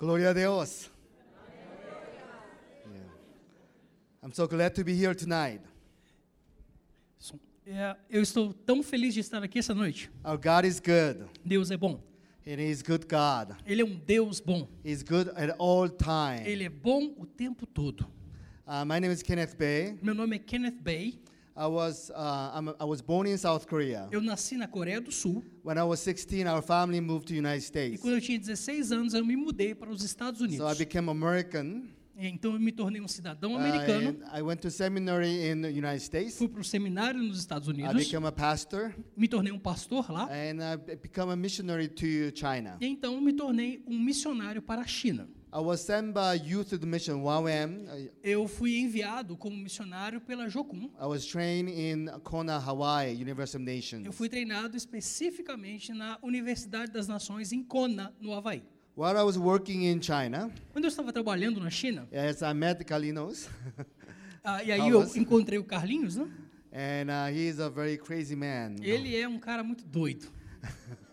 Gloria a Dios. Yeah. I'm so glad to be here tonight. É, eu estou tão feliz de estar aqui essa noite. Our God is good. Deus é bom. And He's good God. Ele é um Deus bom. He's good at all time. Ele é bom o tempo todo. Uh, my name is Kenneth Bay. Meu nome é Kenneth Bay. I was, uh, I was born in South Korea. Eu nasci na Coreia do Sul. When I was 16, our family moved to the United E States. quando eu tinha 16 anos, eu me mudei para os Estados So I Unidos. became American. Então eu me tornei um cidadão Uh, americano. and I went to seminary in the United States. Fui para o seminário nos Estados I Unidos. became a pastor. Me tornei um pastor lá. And I be- become a missionary to China. E então me tornei um missionário para a China. I was sent by Youth Mission YWAM. Eu fui enviado como missionário pela Jocum. I was trained in Kona, Hawaii, University of Nations. Eu fui treinado especificamente na Universidade das Nações em Kona, no Havaí. While I was working in China, Quando eu estava trabalhando na China, yes, I met Carlinos, ah, e aí eu encontrei o Carlinhos, né? and uh, he is a very crazy man. Ele é um cara muito doido.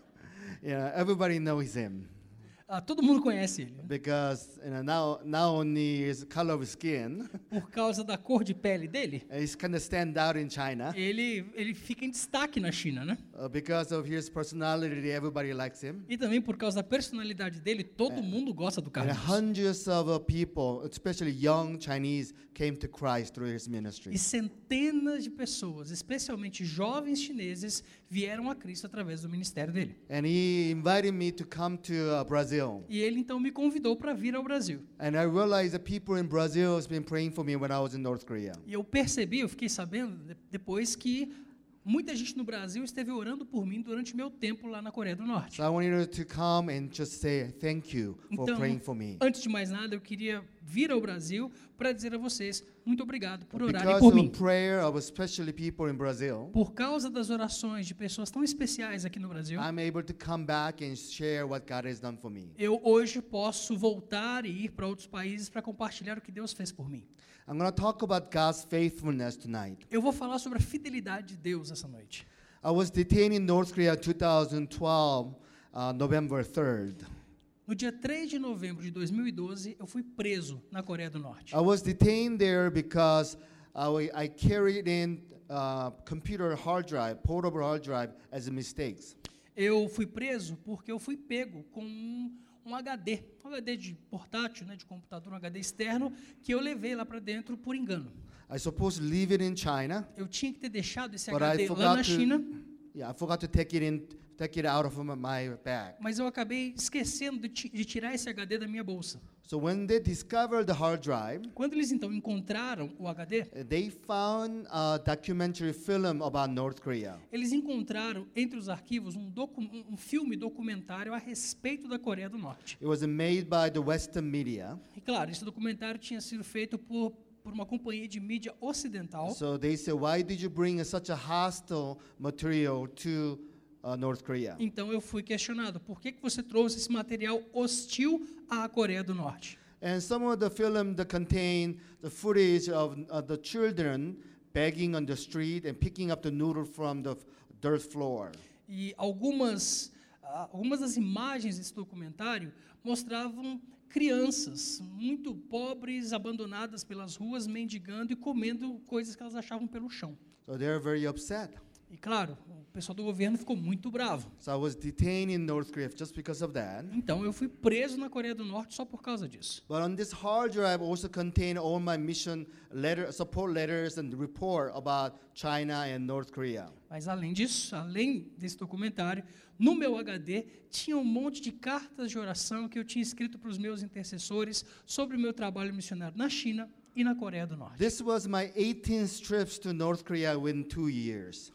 Yeah, everybody knows him Ah, todo mundo conhece ele, né? because you know, now not only his color of skin, por causa da cor de pele dele. he's kind of stand out in China. Ele, ele fica em destaque na China, né? Uh, because of his personality, everybody likes him. E também por causa da personalidade dele, todo mundo gosta do And Carlinhos. hundreds of uh, people, especially young Chinese, came to Christ through his ministry. E centenas de pessoas, especialmente jovens chineses, vieram a Cristo através do ministério dele. And he invited me to come to uh, Brazil. E ele então me convidou para vir ao Brasil. And I realized that people in Brazil has been praying for me when I was in North Korea. E eu percebi, eu fiquei sabendo de- depois que muita gente no Brasil esteve orando por mim durante meu tempo lá na Coreia do Norte. So I wanted you to come and just say thank you for Então, praying for me. antes de mais nada, eu queria vir ao Brasil para dizer a vocês muito obrigado por orarem Because por mim. of prayer of especially people in Brazil, Por causa das orações de pessoas tão especiais aqui no Brasil, I'm able to come back and share what God has done for me. eu hoje posso voltar e ir para outros países para compartilhar o que Deus fez por mim. I'm going to talk about God's faithfulness tonight. Eu vou falar sobre a fidelidade de Deus essa noite. I was detained in North Korea 2012, uh, November 3rd. No dia 3 de novembro de 2012, eu fui preso na Coreia do Norte. I was detained there because I, I carried in uh, computer hard drive, portable hard drive, as mistakes. Eu fui preso porque eu fui pego com um, um HD, um HD de portátil, né, de computador, um HD externo, que eu levei lá para dentro por engano. I supposed to leave it in China, Eu tinha que ter deixado esse but HD lá na. China, Yeah, I forgot to take it in, take it out of my bag. mas eu acabei esquecendo de, ti- de tirar esse HD da minha bolsa. So when they discovered the hard drive, Quando eles então encontraram o HD, uh, they found a documentary film about North Korea. eles encontraram entre os arquivos um, docu- um filme documentário a respeito da Coreia do Norte. It was made by the Western media. E claro, esse documentário tinha sido feito por, por uma companhia de mídia ocidental. So they said, why did you bring such a hostile material to uh, North Korea? Então eu fui questionado, por que, que você trouxe esse material hostil à Coreia do Norte? And some of the film that contain the footage of uh, the children begging on the street and picking up the noodle from the dirt floor. E algumas, ah, algumas das imagens desse documentário mostravam crianças muito pobres, abandonadas pelas ruas, mendigando e comendo coisas que elas achavam pelo chão. So they're very upset. E claro, o pessoal do governo ficou muito bravo. So I was detained in North Korea just because of that. Então eu fui preso na Coreia do Norte só por causa disso. But on this hard drive also contain all my mission letter, support letters and report about China and North Korea. Mas além disso, além desse documentário, no meu HD tinha um monte de cartas de oração que eu tinha escrito para os meus intercessores sobre o meu trabalho missionário na China e na Coreia do Norte. This was my 18th trips to North Korea within two years.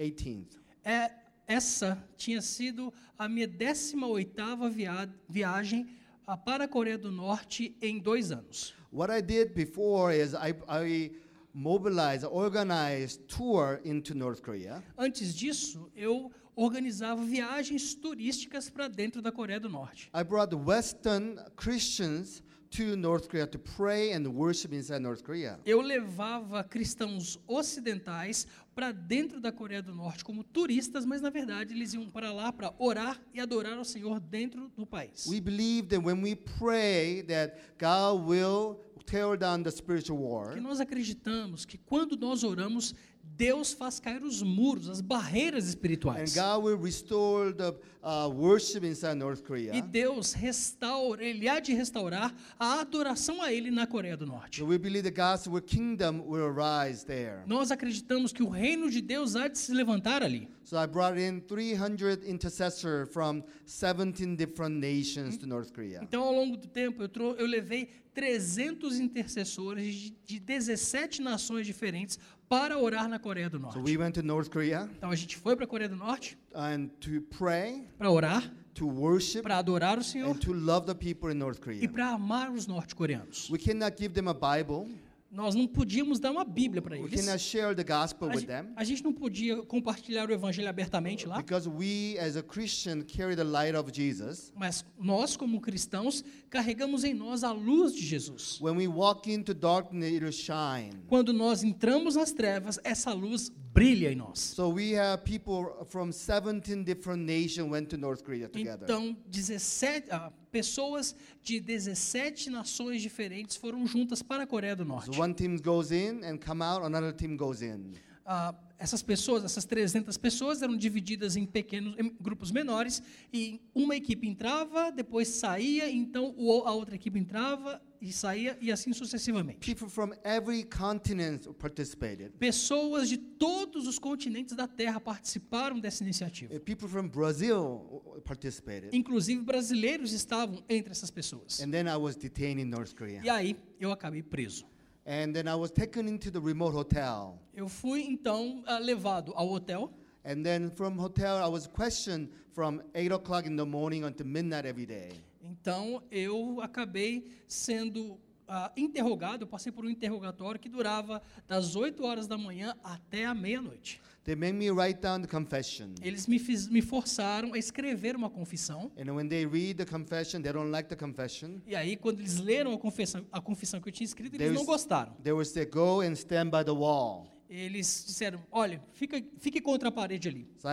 18th. É, essa tinha sido a minha 18ª via viagem ah, para a Coreia do Norte em dois anos. What I did before is I, I mobilized, organized tour into North Korea. Antes disso, eu organizava viagens turísticas para dentro da Coreia do Norte. I brought Western Christians to North Korea to pray and worship inside North Korea. Eu levava cristãos ocidentais para dentro da Coreia do Norte como turistas, mas na verdade eles iam para lá para orar e adorar ao Senhor dentro do país. We believe that when we pray that God will tear down the spiritual war. Que nós acreditamos que quando nós oramos, Deus faz cair os muros, as barreiras And espirituais. God will restore the uh, worship inside North E. Deus restaura, ele há de restaurar a adoração a ele na Coreia do Norte. So we believe the God's will- kingdom will arise there. Nós acreditamos que o reino de Deus há de se levantar ali. So I brought in 300 intercessors from 17 different nations to North Korea. Então, ao longo do tempo, eu, eu levei 300 intercessores de, de 17 nações diferentes para orar na Coreia do So Norte. we went to North Korea Então, a gente foi para a Coreia do Norte and to pray, para orar, to worship, para adorar o Senhor and to love the people in North e Korea. para amar os norte-coreanos. We cannot give them a Bible. Nós não podíamos dar uma Bíblia para We eles. cannot share the gospel A with gen- them a gente não podia compartilhar o evangelho abertamente lá, because we, as a Christian, carry the light of Jesus. mas nós, como cristãos, carregamos em nós a luz de Jesus. When we walk into darkness, it will shine. Quando nós entramos nas trevas, essa luz brilha em nós. So we have people from 17 different nations went to North Korea together. Então, 17, ah, pessoas de 17 nações diferentes foram juntas para a Coreia do Norte. So one team goes in and come out, another team goes in. Ah, essas pessoas, essas 300 pessoas eram divididas em pequenos em grupos menores e uma equipe entrava, depois saía, então a outra equipe entrava e saía e assim sucessivamente. People from every continent participated. Pessoas de todos os continentes da Terra participaram dessa iniciativa. Uh, People from Brazil participated. Inclusive brasileiros estavam entre essas pessoas. And then I was detained in North Korea. E aí eu acabei preso. And then I was taken into the remote hotel. Eu fui então ah, levado ao hotel And then from hotel, I was questioned from 8 o'clock in the morning until midnight every day. Então eu acabei sendo ah, interrogado, eu passei por um interrogatório que durava das 8 horas da manhã até a meia-noite. They made me write down the confession. Eles me, fiz, me forçaram a escrever uma confissão. And when they read the confession, they don't like the confession. E aí, quando eles leram a confissão, a confissão que eu tinha escrito, eles There's- não gostaram. They will say, go and stand by the wall. Eles disseram: olha, fica, fique contra a parede ali. So.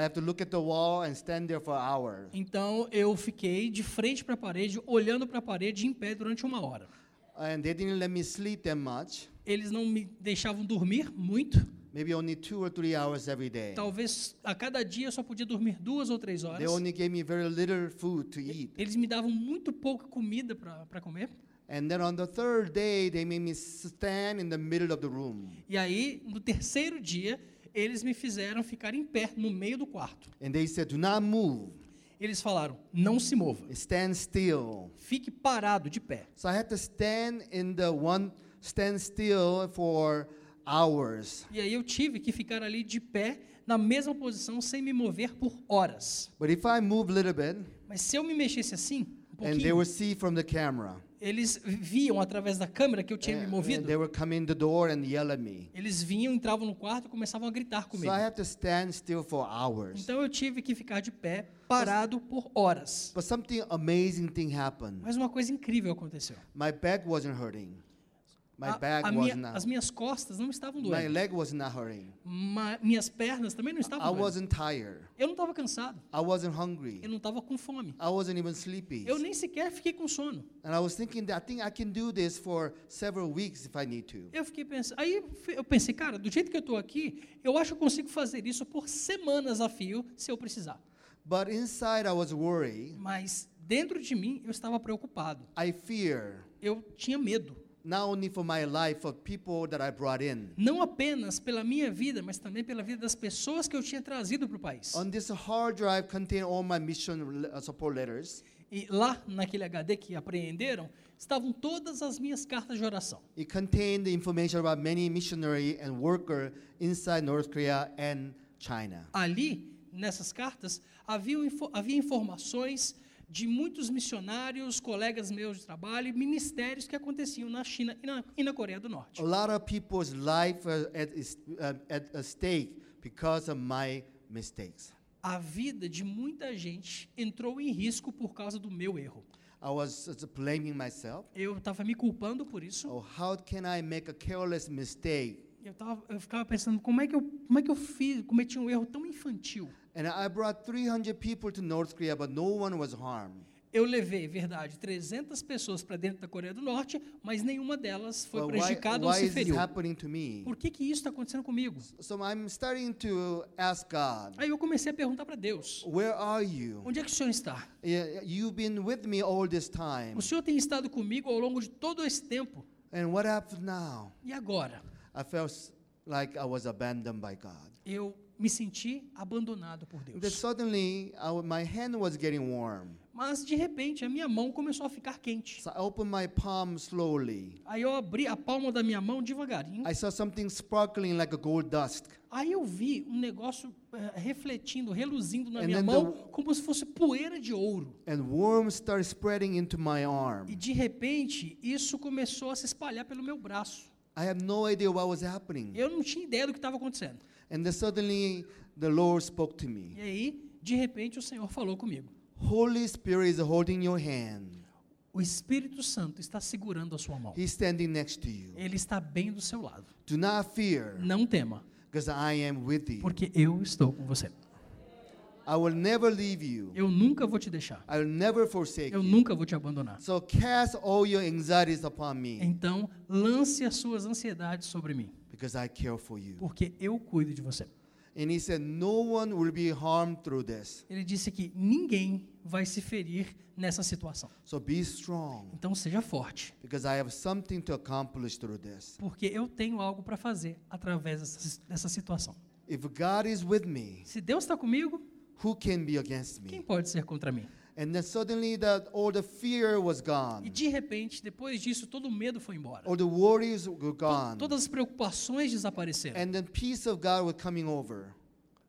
Então eu fiquei de frente para a parede, olhando para a parede em pé durante uma hora. And they didn't let me sleep that much. Eles não me deixavam dormir muito. Maybe only two or three hours every day. Talvez a cada dia eu só podia dormir duas ou três They horas. only gave me very little food to eat. Eles me davam muito pouca comida para comer. And then on the third day, they made me stand in the middle of the room. E aí, no terceiro dia, eles me fizeram ficar em pé no meio do quarto. And they said, do not move. Eles falaram: não se mova, Stand still. fique parado de pé. So I had to stand in the one, stand still for hours. E aí eu tive que ficar ali de pé, na mesma posição, sem me mover por horas. But if I move a little bit, Mas se eu me mexesse assim, um and they pouquinho, will see from the camera, eles viam através da câmera que eu tinha me movido. they will come in the door and yell at me. Eles vinham, entravam no quarto e começavam a gritar So comigo. I have to stand still for hours. Então eu tive que ficar de pé, parado por horas. But something amazing thing happened. Mas uma coisa incrível aconteceu. My back wasn't hurting. My A- back a was minha- not. as minhas costas não estavam My doendo. leg was not hurting. Ma- minhas pernas também não I estavam doendo. wasn't tired. Eu não estava cansado. I wasn't hungry. Eu não estava com fome. I wasn't even sleepy. Eu nem sequer fiquei com sono. And I was thinking that I think I can do this for several weeks if I need to. Eu fiquei pensando. Aí eu pensei, cara, do jeito que eu estou aqui, eu acho que eu consigo fazer isso por semanas a fio, se eu precisar. But inside I was worried. Mas dentro de mim eu estava preocupado. I fear Eu tinha medo. Not only for my life, for people that I brought in. Não apenas pela minha vida, mas também pela vida das pessoas que eu tinha trazido para o país. On this hard drive contain all my mission uh, support letters. E lá, naquele HD que apreenderam, estavam todas as minhas cartas de oração. It contained the information about many missionary and worker inside North Korea and China. Ali, nessas cartas, havia, havia informações de muitos missionários, colegas meus de trabalho ministérios que aconteciam na China e na, e na Coreia do Norte. A lot of people's life are at, uh, at stake because of my mistakes. A vida de muita gente entrou em risco por causa do meu erro. I was uh, blaming myself. Eu estava me culpando por isso. Oh, how can I make a careless mistake? Eu, tava, eu ficava pensando como é que eu, como é que eu fiz, cometi um erro tão infantil. And I brought 300 people to North Korea, but no one was harmed. Eu levei, verdade, 300 pessoas para dentro da Coreia do Norte, mas nenhuma delas foi But why, prejudicada ou why se is this feriu. happening to me? Por que, que isso está acontecendo comigo? So I'm starting to ask God, Aí eu comecei a perguntar para Deus: where are you? onde é que o Senhor está? Yeah, You've been with me all this time. O Senhor tem estado comigo ao longo de todo esse tempo. And what happened now? E agora? I felt like I was abandoned by God. Eu me senti abandonado por Deus. suddenly, I, my hand was getting warm. Mas de repente a minha mão começou a ficar quente. So I opened my palm slowly. Aí eu abri a palma da minha mão devagarinho. I saw something sparkling like a gold dust. Aí eu vi um negócio eh, refletindo, reluzindo na And minha mão, the- como se fosse poeira de ouro. And worms started spreading into my E arm. de repente, isso começou a se espalhar pelo meu braço. I have no idea what was happening. Eu não tinha ideia do que estava acontecendo. And then suddenly, the Lord spoke to E me. aí, de repente, o Senhor falou comigo. Holy Spirit is holding your hand. O Espírito Santo está segurando a sua mão. He's standing next to you. Ele está bem do seu lado. Do not fear, Não tema, because I am with you. porque eu estou com você. I will never leave you. Eu nunca vou te deixar. I will never forsake Eu you. nunca vou te abandonar. So cast all your anxieties upon me, Então, lance as suas ansiedades sobre mim, because I care for you. porque eu cuido de você. And he said, No one will be harmed through this. Ele disse que ninguém vai se ferir nessa situação. So be strong, Então, seja forte, because I have something to accomplish through this. porque eu tenho algo para fazer através dessa, dessa situação. If God is with me, Se Deus está comigo, who can be against quem me? pode ser contra mim? And then suddenly, that all the fear was E gone, de repente, depois disso, todo o medo foi embora. all the worries were gone, Todas as preocupações desapareceram. and then peace of God was coming over.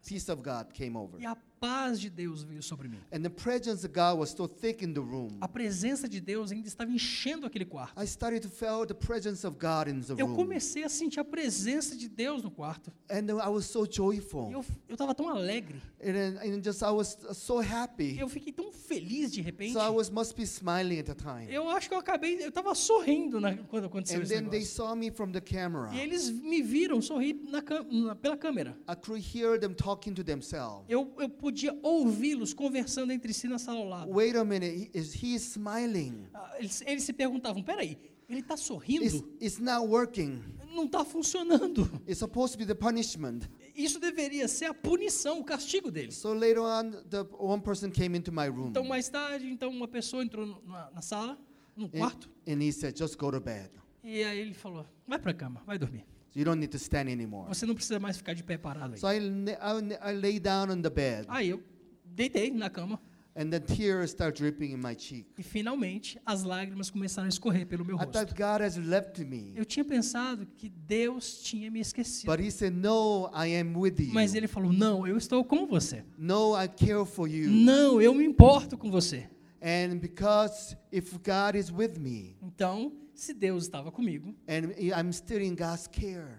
Peace of God came over. E a paz de Deus veio sobre mim. And the presence of God was so thick in the room. A presença de Deus ainda estava enchendo aquele quarto. I started to feel the presence of God in the Eu room. comecei a sentir a presença de Deus no quarto. And then I was so E joyful. eu estava tão alegre. And, then- and just I was so happy. Eu fiquei tão feliz de repente. So I was must be smiling at the time. Eu acho que eu acabei, eu estava sorrindo na- quando aconteceu And esse then they negócio. saw me from the camera. E eles me viram sorrir na na- pela câmera. I could hear them talking to themselves. Eu, eu podia ouvi-los conversando entre si na sala ao lado. Wait a minute, is he smiling? Ah, Eles, eles se perguntavam: peraí, ele está It's, sorrindo? it's not working. Não está funcionando. It's supposed to be the punishment. Isso deveria ser a punição, o castigo deles. So later on, the one person came into my room. Então, mais tarde, então uma pessoa entrou na, na sala, no And, quarto, and he said, just go to bed. e aí ele falou: vai para a cama, vai dormir. You don't need to stand anymore. Você não precisa mais ficar de pé parado aí. So I, I, I lay down on the bed. Aí eu deitei na cama And then tears start dripping in my cheek. e finalmente as lágrimas começaram a escorrer pelo meu I rosto. thought God has left me. Eu tinha pensado que Deus tinha me esquecido. But he said, No, I am with you. Mas ele falou: Não, eu estou com você. No, I care for you. Não, eu me importo com você. And because if God is with me, Então, se Deus estava comigo, and I'm still in God's care,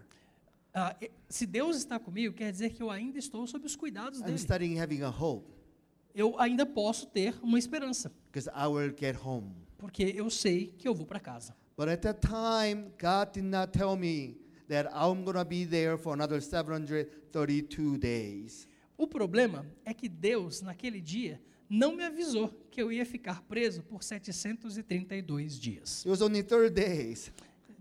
e- se Deus está comigo, quer dizer que eu ainda estou sob os cuidados I'm dele. starting having a hope Eu ainda posso ter uma esperança, because I will get home. porque eu sei que eu vou para casa. But at that time, God did not tell me that I'm going to be there for another 732 days. O problema é que Deus, naquele dia, não me avisou que eu ia ficar preso por 732 dias. It was only 30 days.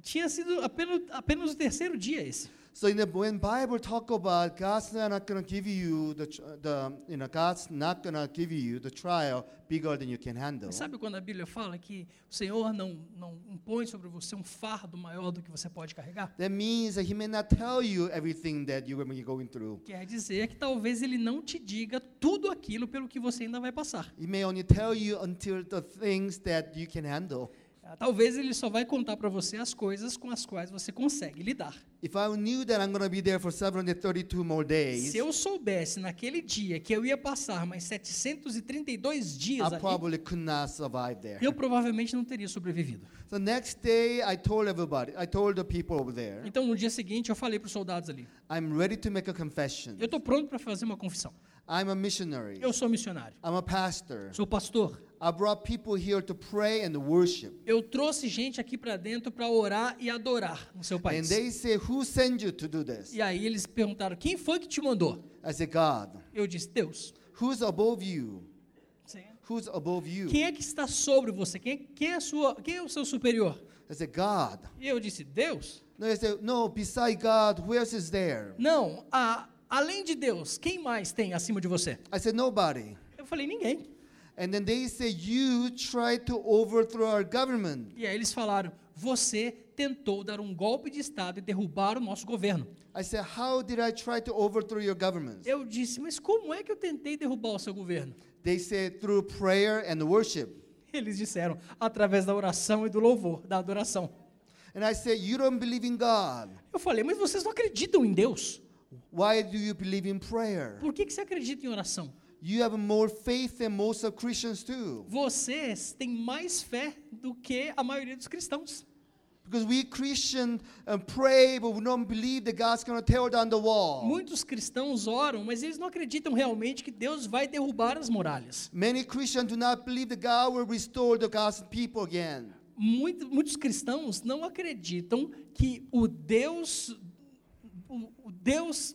Tinha sido apenas, apenas o terceiro dia esse. So in the, when Bible talk about God's not going to give you the, the you know God's not going to give you the trial bigger than you can handle. Sabe quando a Bíblia fala que o Senhor não, não impõe sobre você um fardo maior do que você pode carregar? That means that He may not tell you everything that you be going through. Quer dizer que talvez Ele não te diga tudo aquilo pelo que você ainda vai passar. He may only tell you until the things that you can handle. Ah, Talvez Ele só vai contar para você as coisas com as quais você consegue lidar. If I knew that I'm going to be there for 732 more days, Se eu soubesse naquele dia que eu ia passar mais 732 dias I ali, probably could not survive there. eu provavelmente não teria sobrevivido. So next day, I told everybody, I told the people over there, Então, no dia seguinte, eu falei para os soldados ali: I'm ready to make a confession. eu estou pronto para fazer uma confissão. I'm a missionary. Eu sou missionário, I'm a pastor. sou pastor. I brought people here to pray and worship. Eu trouxe gente aqui para dentro para orar e adorar no seu And país. they say, Who sent you to do this? E aí eles perguntaram: quem foi que te mandou? I said, God. Eu disse: Deus. Who's above you? Who's above you? Quem é que está sobre você? Quem, quem é, sua, quem é o seu superior? I said, God. E eu disse: Deus. No, I said, No, beside God, who else is there? Não, a, além de Deus, quem mais tem acima de você? I said, Nobody. Eu falei: ninguém. And then they say, You tried to overthrow our government. E aí eles falaram: você tentou dar um golpe de Estado e derrubar o nosso governo. I said, How did I try to overthrow your government? Eu disse: mas como é que eu tentei derrubar o seu governo? They said, Through prayer and worship. Eles disseram: através da oração e do louvor, da adoração. And I said, You don't believe in God. Eu falei: mas vocês não acreditam em Deus? Why do you believe in prayer? Por que, que você acredita em oração? You have more faith than most of Christians too. Vocês têm mais fé do que a maioria dos cristãos. Because we Christians uh, pray, but we don't believe that God's going to tear down the wall. Muitos cristãos oram, mas eles não acreditam realmente que Deus vai derrubar as muralhas. Many Christians do not believe that God will restore the God's people again. Muito- muitos cristãos não acreditam que o Deus, o, o Deus,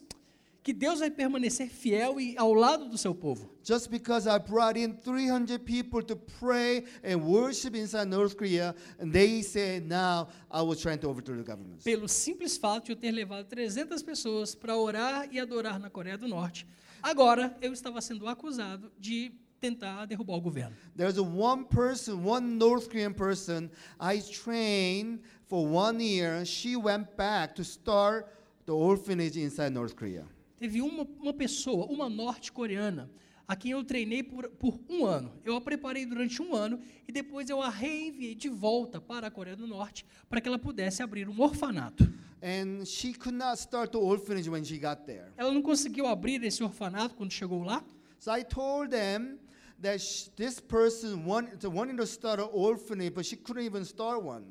que Deus vai permanecer fiel e ao lado do seu povo. Just because I brought in 300 people to pray and worship inside North Korea, and they say now I was trying to overthrow the government. Pelo simples fato de eu ter levado 300 pessoas para orar e adorar na Coreia do Norte, agora eu estava sendo acusado de tentar derrubar o governo. There's one person, one North Korean person I trained for one year. She went back to start the orphanage inside North Korea. Teve uma, uma pessoa, uma norte-coreana, a quem eu treinei por, por um ano. Eu a preparei durante um ano e depois eu a reenviei de volta para a Coreia do Norte para que ela pudesse abrir um orfanato. And she could not start the orphanage when she got there. Ela não conseguiu abrir esse orfanato quando chegou lá. So I told them that this person wanted, wanted to start an orphanage, but she couldn't even start one.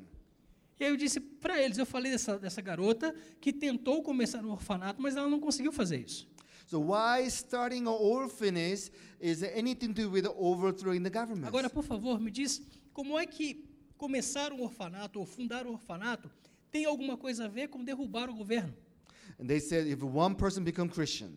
E aí eu disse para eles, eu falei dessa, dessa garota que tentou começar um orfanato, mas ela não conseguiu fazer isso. So why starting an orphanage is anything to do with overthrowing the government? Agora, por favor, me diz como é que começar um orfanato ou fundar um orfanato tem alguma coisa a ver com derrubar o governo? And they said if one person become Christian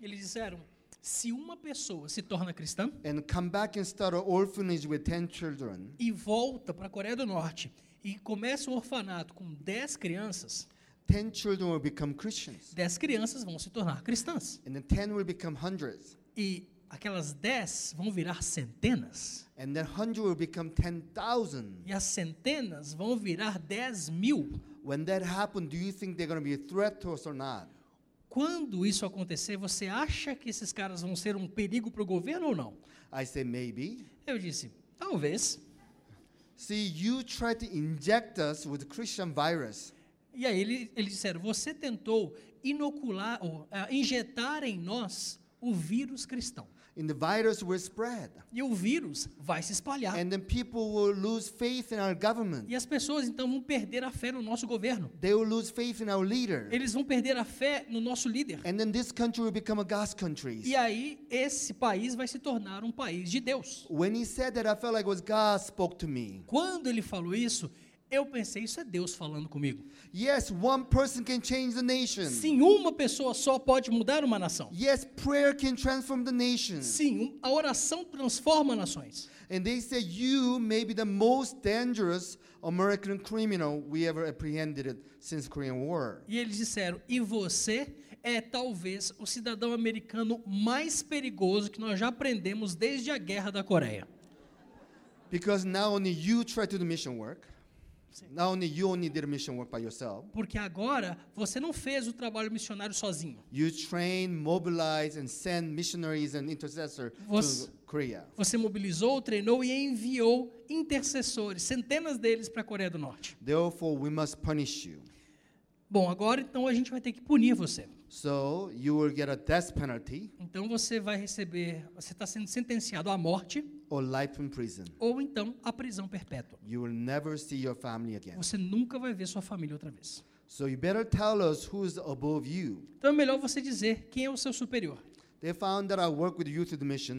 Eles disseram: se uma pessoa se torna cristã and come back and start an orphanage with 10 children, e volta para a Coreia do Norte e começa um orfanato com 10 crianças, 10 children will become Christians. 10 crianças vão se tornar cristãs. And then 10 will become hundreds. E aquelas 10 vão virar centenas. And then 100 will become 10,000. E as centenas vão virar 10 mil. When that happens, do you think they're going to be a threat to us or not? Quando isso acontecer, você acha que esses caras vão ser um perigo para o governo ou não? I say maybe. Eu disse, talvez. See, you try to inject us with Christian virus. E aí ele- eles disseram, você tentou inocular, ou ah, injetar em nós o vírus cristão. And the virus will spread. E o vírus vai se espalhar. And then people will lose faith in our government. E as pessoas então vão perder a fé no nosso governo. They will lose faith in our leader. Eles vão perder a fé no nosso líder. And then this country will become a God's country. E aí esse país vai se tornar um país de Deus. When he said that, I felt like it was God spoke to me. Quando ele falou isso, eu pensei, isso é Deus falando comigo. Yes, one person can change the nation. Sim, uma pessoa só pode mudar uma nação. Yes, prayer can transform the nation. Sim, a oração transforma nações. And they said, You may be the most dangerous American criminal we ever apprehended since Korean War. E eles disseram: "E você é talvez o cidadão americano mais perigoso que nós já aprendemos desde a Guerra da Coreia." Because now only you try to do mission work. Now only you only did mission work by yourself. Porque agora você não fez o trabalho missionário sozinho. You train, mobilize, and send missionaries and intercessors Você- to Korea. Você mobilizou, treinou e enviou intercessores, centenas deles para a Coreia do Norte. Therefore, we must punish you. Bom, agora então a gente vai ter que punir você. So you will get a death penalty Então você vai receber, você está sendo sentenciado à morte or life in prison. ou então à prisão perpétua. You will never see your family again. Você nunca vai ver sua família outra vez. So you better tell us who's above you. Então é melhor você dizer quem é o seu superior. They found that I work with Youth Mission.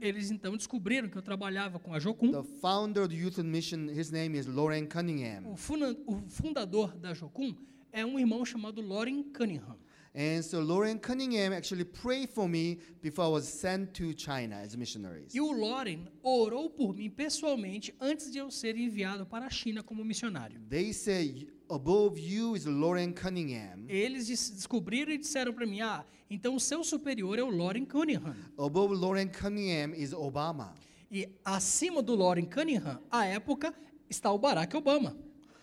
Eles então descobriram que eu trabalhava com a Jocum. The founder of the Youth Mission, his name is Lauren Cunningham. O, o fundador da Jocum é um irmão chamado Loren Cunningham. And so Lauren Cunningham actually prayed for me before I was sent to China as missionaries. E o Loren orou por mim pessoalmente antes de eu ser enviado para a China como missionário. They say above you is Lauren Cunningham. Eles descobriram e disseram para mim: ah, então o seu superior é o Loren Cunningham. Above Lauren Cunningham is Obama. E acima do Loren Cunningham, à época, está o Barack Obama.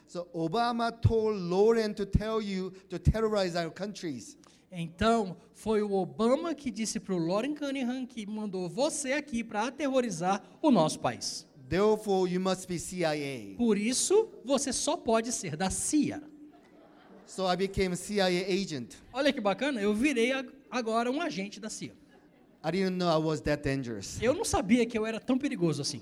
So Obama told Lauren to tell you to terrorize our countries. Então, foi o Obama que disse para o Loren Cunningham que mandou você aqui para aterrorizar o nosso país. Therefore, you must be CIA. Por isso, você só pode ser da CIA. So I became CIA agent. Olha que bacana, eu virei ag- agora um agente da CIA. I didn't know I was that dangerous. Eu não sabia que eu era tão perigoso assim.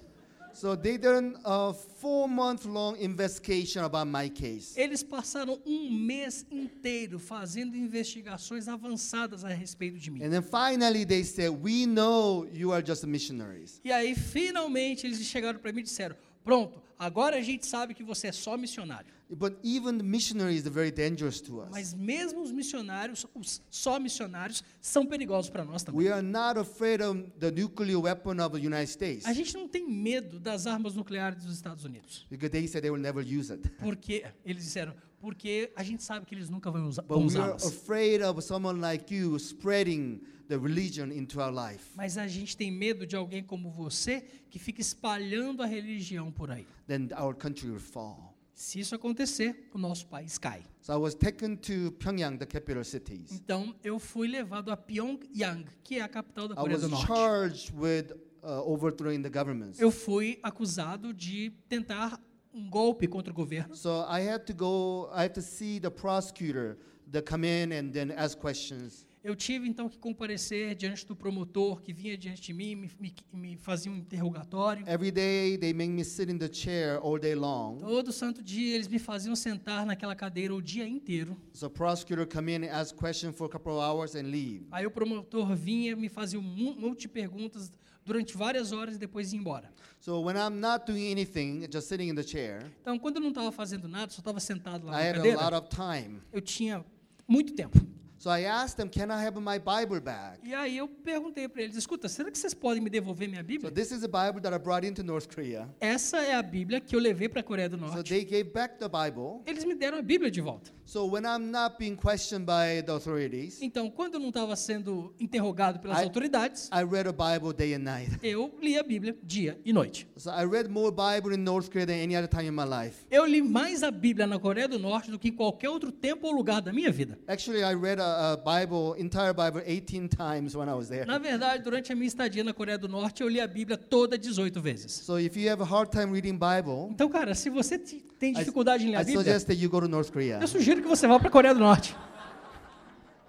So they did a four-month-long investigation about my case. Eles passaram um mês inteiro fazendo investigações avançadas a respeito de mim. And then finally they said, "We know you are just missionaries." E aí, finalmente, eles chegaram para mim e disseram: Pronto, agora a gente sabe que você é só missionário. But even missionaries are very dangerous to us. Mas mesmo os missionários, os só missionários, são perigosos para nós também. We are not afraid of the nuclear weapon of the United States A gente não tem medo das armas nucleares dos Estados Unidos. because they said they will never use it. Porque, eles disseram, porque a gente sabe que eles nunca vão usa- But we are afraid of someone like you spreading the religion into our life. Mas a gente tem medo de alguém como você que fica espalhando a religião por aí. Then our country will fall. Se isso acontecer, o nosso país cai. So I was taken to Pyongyang, the capital cities. Então, eu fui levado a Pyongyang, que é a capital da I Coreia was do Norte. charged with uh, overthrowing the governments. Eu fui acusado de tentar um golpe contra o governo. So I had to go, I had to see the prosecutor, the come in and then ask questions. Eu tive então que comparecer diante do promotor que vinha diante de mim, me, me, me fazia um interrogatório. Every day they make me sit in the chair all day long. Todo santo dia eles me faziam sentar naquela cadeira o dia inteiro. So prosecutor come in and ask questions for a couple of hours and leave. Aí o promotor vinha, me fazia um mon- monte de perguntas durante várias horas e depois ia embora. So when I'm not doing anything, just sitting in the chair, Então, quando eu não estava fazendo nada, só estava sentado lá I na had a lot cadeira, of time. eu tinha muito tempo. So I asked them, can I have my Bible back? E aí eu perguntei para eles, escuta, será que vocês podem me devolver minha So Bíblia? this is a Bible that I brought into North Korea. Essa é a Bíblia que eu levei para a Coreia do So Norte. they gave back the Bible. Eles me deram a Bíblia de volta. So when I'm not being questioned by the authorities, Então, quando eu não estava sendo interrogado pelas I- autoridades, I read a Bible day and night. eu li a Bíblia dia e noite. So I read more Bible in North Korea than any other time in my life. Eu li mais a Bíblia na Coreia do Norte do que em qualquer outro tempo ou lugar da minha vida. Actually, I read a, a Bible, entire Bible, 18 times when I was there. Na verdade, durante a minha estadia na Coreia do Norte, eu li a Bíblia toda 18 vezes. So if you have a hard time reading Bible, Então, cara, se você te- tem I, dificuldade em ler I a Bíblia, suggest that you go to North Korea. eu sugiro que você vá para a Coreia do Norte.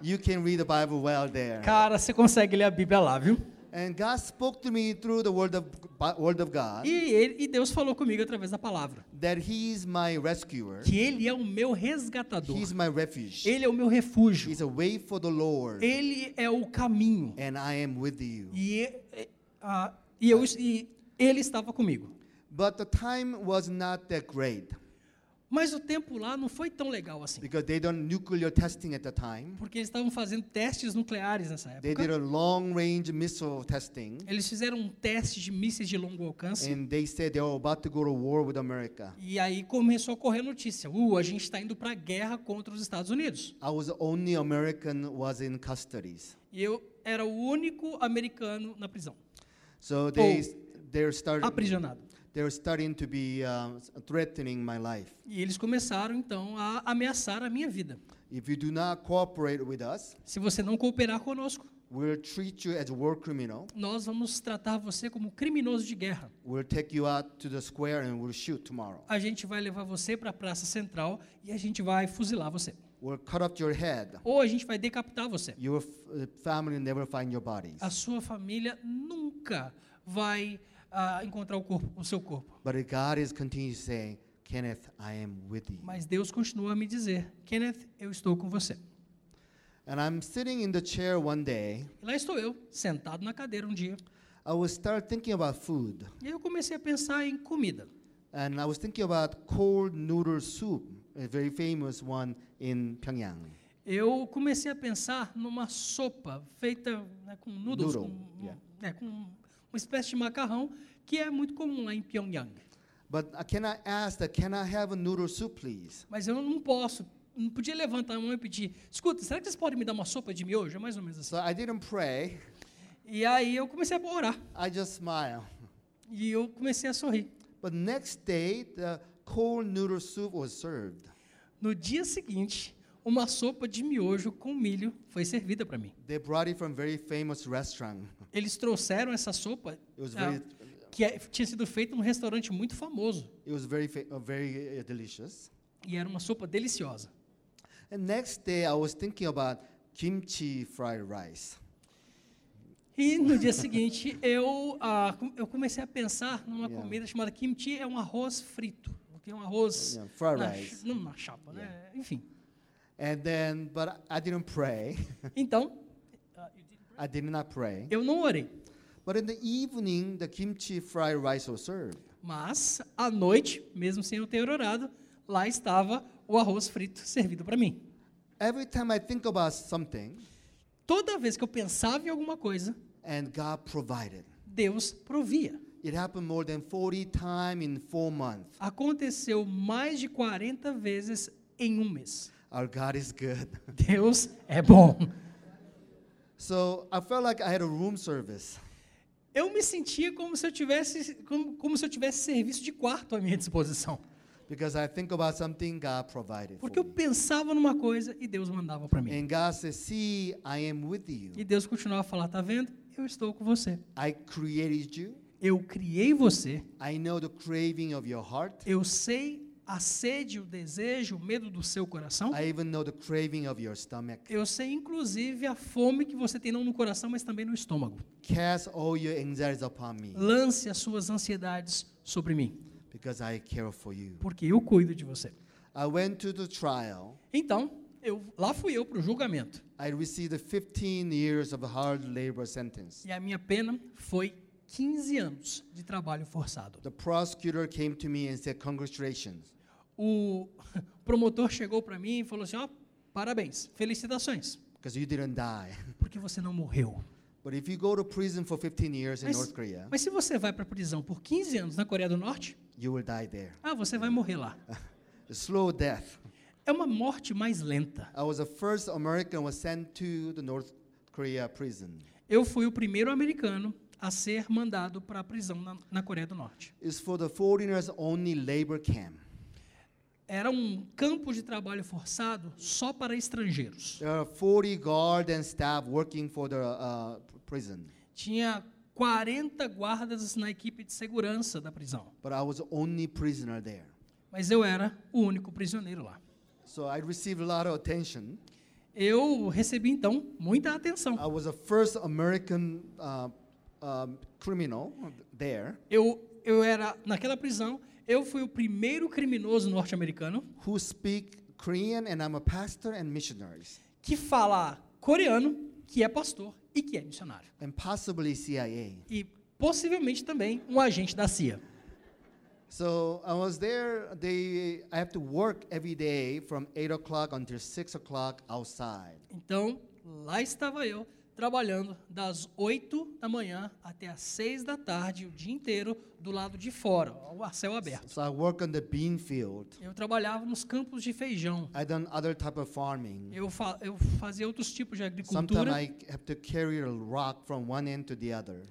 You can read the Bible well there. Cara, você consegue ler a Bíblia lá, viu? And God spoke to me through the word of, word of God E, ele, e Deus falou comigo através da palavra. that He is my rescuer. Que Ele é o meu resgatador. He's my refuge. Ele é o meu refúgio. He's a way for the Lord. Ele é o caminho. And I am with you. E, ah, e eu, e Ele estava comigo. But the time was not that great Mas o tempo lá não foi tão legal assim. because they done nuclear testing at the time. Porque eles estavam fazendo testes nucleares nessa They did época. a long range missile testing. Eles fizeram um teste de mísseis de longo alcance. And they said they were about to go to war with America. E aí começou a correr notícia. Uh, a gente está indo para a guerra contra os Estados Unidos. I was the only American was in custody. E eu era o único americano na prisão. So they starting Aprisionado. They're starting to be um, threatening my life. E eles começaram então a ameaçar a minha vida. If you do not cooperate with us, Se você não cooperar conosco, we'll treat you as a war criminal. nós vamos tratar você como criminoso de guerra. We'll take you out to the square and we'll shoot tomorrow. A gente vai levar você para a praça central e a gente vai fuzilar você. We'll cut off your head. Ou a gente vai decapitar você. Your uh, family never find your bodies. A sua família nunca vai ah, encontrar o corpo, o seu corpo. But God is continuing saying, Kenneth, I am with you. Mas Deus continua a me dizer, Kenneth, eu estou com você. And I'm sitting in the chair one day. E lá estou eu, sentado na cadeira um dia. I was start thinking about food. E eu comecei a pensar em comida. And I was thinking about cold noodle soup, a very famous one in Pyongyang. Eu comecei a pensar numa sopa feita né, com noodles, Noodle, com, yeah. né, com uma espécie de macarrão que é muito comum lá em Pyongyang. But uh, can I ask that, can I have a noodle soup, please? Mas eu não posso, não podia levantar a mão e pedir, escuta, será que vocês podem me dar uma sopa de miojo? É mais ou menos assim. So I didn't pray. E aí eu comecei a orar. I just smile. E eu comecei a sorrir. But next day, the cold noodle soup was served. No dia seguinte, uma sopa de miojo com milho foi servida para mim. They brought it from very famous restaurant. Eles trouxeram essa sopa It was ah, very, que é- tinha sido feita num restaurante muito famoso. it was very, uh, very uh, delicious. E era uma sopa deliciosa. And next day, I was thinking about kimchi fried rice. E no dia seguinte, eu, com- eu comecei a pensar numa Yeah. comida chamada kimchi, é um arroz frito. Que é um arroz Yeah, fried na, rice. ch- não na chapa, né? Enfim. And then, but I didn't pray. Então, I did not pray. eu não orei. But in the evening, the kimchi fried rice was served. Mas, à noite, mesmo sem eu ter orado, lá estava o arroz frito servido para mim. Every time I think about something, Toda vez que eu pensava em alguma coisa, and God provided. Deus provia. It happened more than 40 times in four months. Aconteceu mais de 40 vezes em um mês. Our God is good. Deus é bom. So I felt like I had a room service. Eu me sentia como se eu tivesse como, como se eu tivesse serviço de quarto à minha disposição, Because I think about something God provided. porque eu pensava numa coisa e Deus mandava para mim. And God says, See, I am with you. E Deus continuava a falar, tá vendo? Eu estou com você. I created you. Eu criei você. I know the craving of your heart. Eu sei a sede, o desejo, o medo do seu coração. I even know the craving of your stomach. Eu sei inclusive a fome que você tem não no coração, mas também no estômago. Cast all your anxieties upon me Lance as suas ansiedades sobre mim, because I care for you. porque eu cuido de você. I went to the trial. Então, eu, lá fui eu para o julgamento. I received 15 years of hard labor sentence. E a minha pena foi 15 anos de trabalho forçado. The prosecutor came to me and said, Congratulations. O promotor chegou para mim e falou assim: ó, parabéns, felicitações, because you didn't die. porque você não morreu. But if you go to prison for 15 years in Mas, North Korea, mas se você vai para a prisão por 15 anos na Coreia do Norte, you will die there. ah, você vai morrer lá. A slow death. É uma morte mais lenta. I was the first American was sent to the North Korea prison. Eu fui o primeiro americano a ser mandado para a prisão na, na Coreia do Norte. It's for the foreigners only labor camp. Era um campo de trabalho forçado só para estrangeiros. There are 40 guard and staff working for the uh, prison, Tinha 40 guardas na equipe de segurança da prisão. but I was only prisoner there. Mas eu era o único prisioneiro lá. So I received a lot of attention. Eu recebi então muita atenção. I was the first American uh, um, criminal there Eu, eu era naquela prisão, eu fui o primeiro criminoso norte-americano who speak Korean, and I'm a pastor and missionaries, que fala coreano, que é pastor e que é missionário. and possibly CIA. E possivelmente também um agente da CIA. So I was there. They, I have to work every day from 8 o'clock until 6 o'clock outside. Então, lá estava eu, trabalhando das 8 da manhã até as 6 da tarde, o dia inteiro, do lado de fora, ao céu aberto. So I work on the bean field. Eu trabalhava nos campos de feijão. I done other type of farming. Eu, fa eu fazia outros tipos de Sometimes agricultura. I have to carry a rock from one end to the other.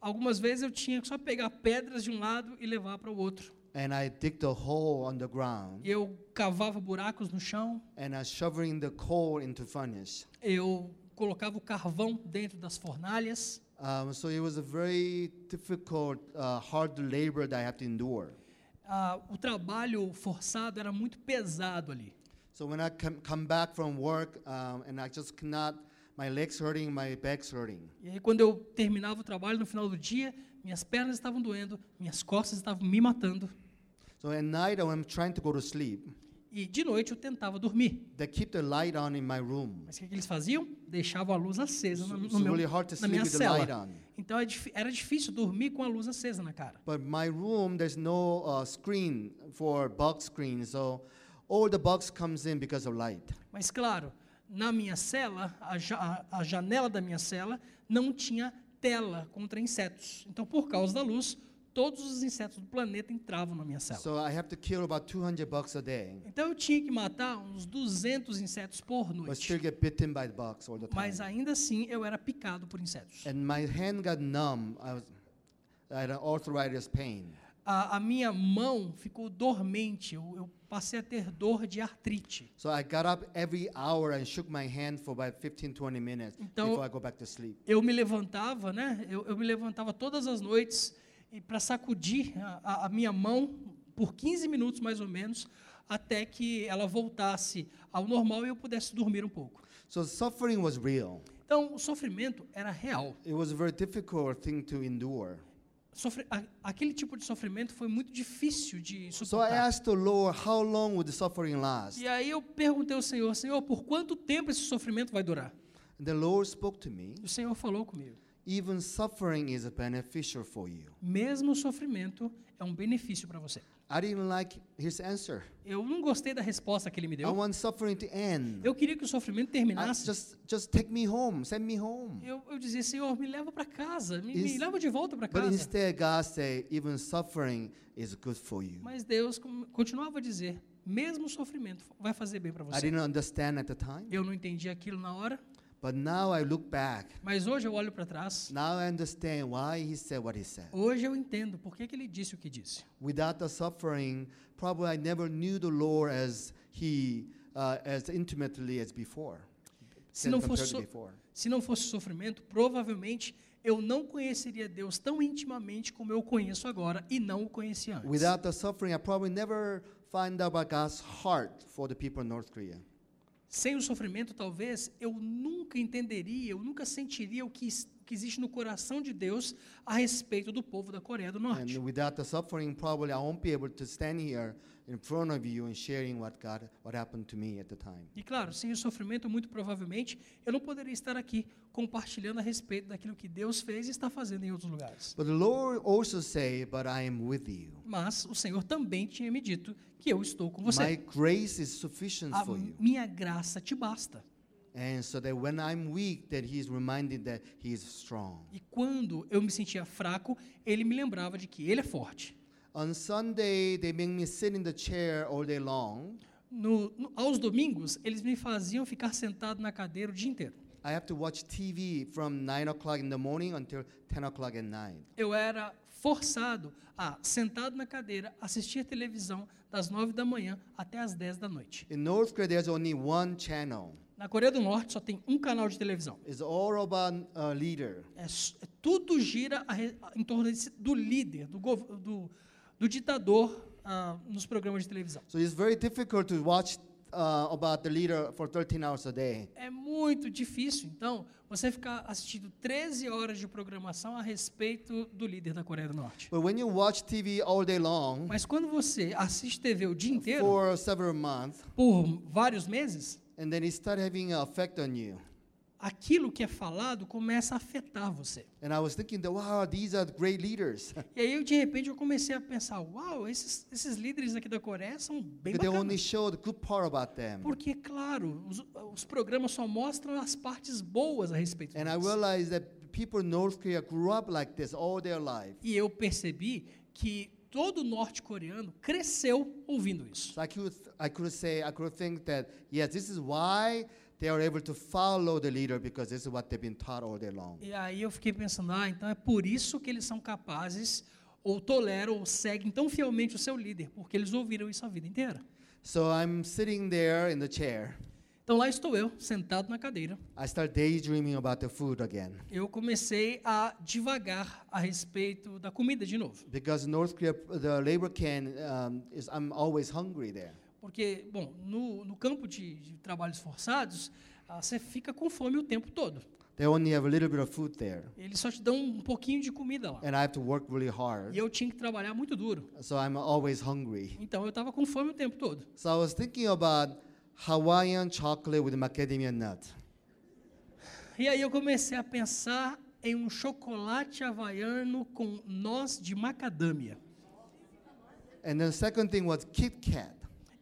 Algumas vezes eu tinha que só pegar pedras de um lado e levar para o outro. And I dig the hole on the ground. Eu cavava buracos no chão, And I shoveling the coal into furnace. eu colocava o carvão dentro das fornalhas. Um, so it was a very difficult, uh, hard labor that I have to endure. Ah, o trabalho forçado era muito pesado ali. So when I come, come back from work um, and I just cannot, my legs hurting, my back's hurting. E aí, quando eu terminava o trabalho no final do dia, minhas pernas estavam doendo, minhas costas estavam me matando. So at night when I'm trying to go to sleep, E de noite eu tentava dormir. They keep the light on in my room. Mas o que, eles faziam? Deixavam a luz acesa no, It's no meu, really hard to na minha with the light cela. on. Então é era difícil dormir com a luz acesa na cara. But my room, there's no uh, screen for bug screen, so all the bugs comes in because of light. Mas claro, na minha cela, a, ja- a janela da minha cela não tinha tela contra insetos. Então, por causa da luz, todos os insetos do planeta entravam na minha cela. So I have to kill about 200 bugs a day, Então eu tinha que matar uns 200 insetos por but noite. still get bitten by the bugs all the time. Mas ainda assim eu era picado por insetos. And my hand got numb. I was I had arthritis pain. A, a minha mão ficou dormente. Eu, eu passei a ter dor de artrite. So I got up every hour and shook my hand for about 15, 20 minutes Então- before I go back to sleep. Eu me levantava, né? Eu, eu me levantava todas as noites para sacudir a, a- minha mão por 15 minutos mais ou menos, até que ela voltasse ao normal e eu pudesse dormir um pouco. So suffering was real. Então, o sofrimento era real. It was a very difficult thing to endure. Sofre, a- aquele tipo de sofrimento foi muito difícil de So I suportar. asked the Lord, how long would the suffering last? E aí eu perguntei ao Senhor, Senhor, por quanto tempo esse sofrimento vai durar? And the Lord spoke to me, E o Senhor falou comigo. Even suffering is beneficial for you. Mesmo o sofrimento é um benefício para você. I didn't like his answer. Eu não gostei da resposta que ele me I deu. want suffering to end. Eu queria que o sofrimento I- terminasse. just, just take me home, send me home. Eu, eu dizia, Senhor, me leva para casa, me, me leva de volta para But casa. instead, God said, even suffering is good for you. Mas Deus continuava a dizer, mesmo o sofrimento vai fazer bem para I você. didn't understand at the time, Eu não entendi aquilo na hora, but now I look back. mas hoje eu olho para trás. Now I understand why he said what he said. Hoje eu entendo por que, que ele disse o que disse. Without the suffering, probably I never knew the Lord as he uh, as intimately as before. Se não fosse so- before. Se não fosse sofrimento, provavelmente eu não conheceria Deus tão intimamente como eu conheço agora e não o conhecia antes. Without the suffering, I probably never find out about God's heart for the people in North Korea. Sem o sofrimento, talvez eu nunca entenderia, eu nunca sentiria o que, que existe no coração de Deus a respeito do povo da Coreia do Norte. And without the suffering, probably I won't be able to stand here in front of you and sharing what God, what happened to me at the time. E claro, sem o sofrimento, muito provavelmente, eu não poderia estar aqui compartilhando a respeito daquilo que Deus fez e está fazendo em outros lugares. But the Lord also say, "But I am with you. Mas o Senhor também tinha me dito que eu estou com My você. grace is sufficient A for you." minha graça te basta. And so that when I'm weak, that He's reminded that He is strong. E quando eu me sentia fraco, ele me lembrava de que ele é forte. On Sunday, they make me sit in the chair all day long. No, no- aos domingos, eles me faziam ficar sentado na cadeira o dia inteiro. I have to watch TV from 9 o'clock in the morning until 10 o'clock at night. Eu era forçado a, sentado na cadeira, assistir televisão das nove da manhã até as 10 da noite. In North Korea, there's only one channel. Na Coreia do Norte só tem um canal de televisão. It's all about a leader. É, é- tudo gira a em torno desse- do líder, do, do, do ditador ah, nos programas de televisão. So it's very difficult to watch uh, about the leader for 13 hours a day. É muito difícil, então, você ficar assistindo 13 horas de programação a respeito do líder da Coreia do Norte. But when you watch TV all day long Mas quando você assiste TV o dia inteiro, for several months, por vários meses, and then it start having an effect on you. aquilo que é falado começa a afetar você. And I was thinking that, wow, these are great leaders. E aí, eu, de repente, eu comecei a pensar, uau, esses, esses líderes aqui da Coreia são bem But they only bacanas. show the good part about them. Porque, claro, os, os programas só mostram as partes boas a respeito And I deles. realized that people in North Korea grew up like this all their life. E eu percebi que todo norte-coreano cresceu ouvindo isso. So I could, I could say, I could think that, yes, this is why they are able to follow the leader because this is what they've been taught all day long. E aí eu fiquei pensando, ah, então é por isso que eles são capazes, ou toleram, ou seguem tão fielmente o seu líder, porque eles ouviram isso a vida inteira. So I'm sitting there in the chair. Então lá estou eu, sentado na cadeira. I start daydreaming about the food again. Eu comecei a divagar a respeito da comida de novo. Because North Korea, the labor camp um, is, I'm always hungry there. Porque, bom, no, no campo de, de trabalhos forçados, ah, você fica com fome o tempo todo. they only have a little bit of food there. Eles só te dão um pouquinho de comida lá. And I have to work really hard. E eu tinha que trabalhar muito duro. So I'm always hungry. Então eu estava com fome o tempo todo. So I was thinking about Hawaiian chocolate with macadamia nut. E aí eu comecei a pensar em um chocolate havaiano com noz de macadâmia. And the second thing was Kit Kat.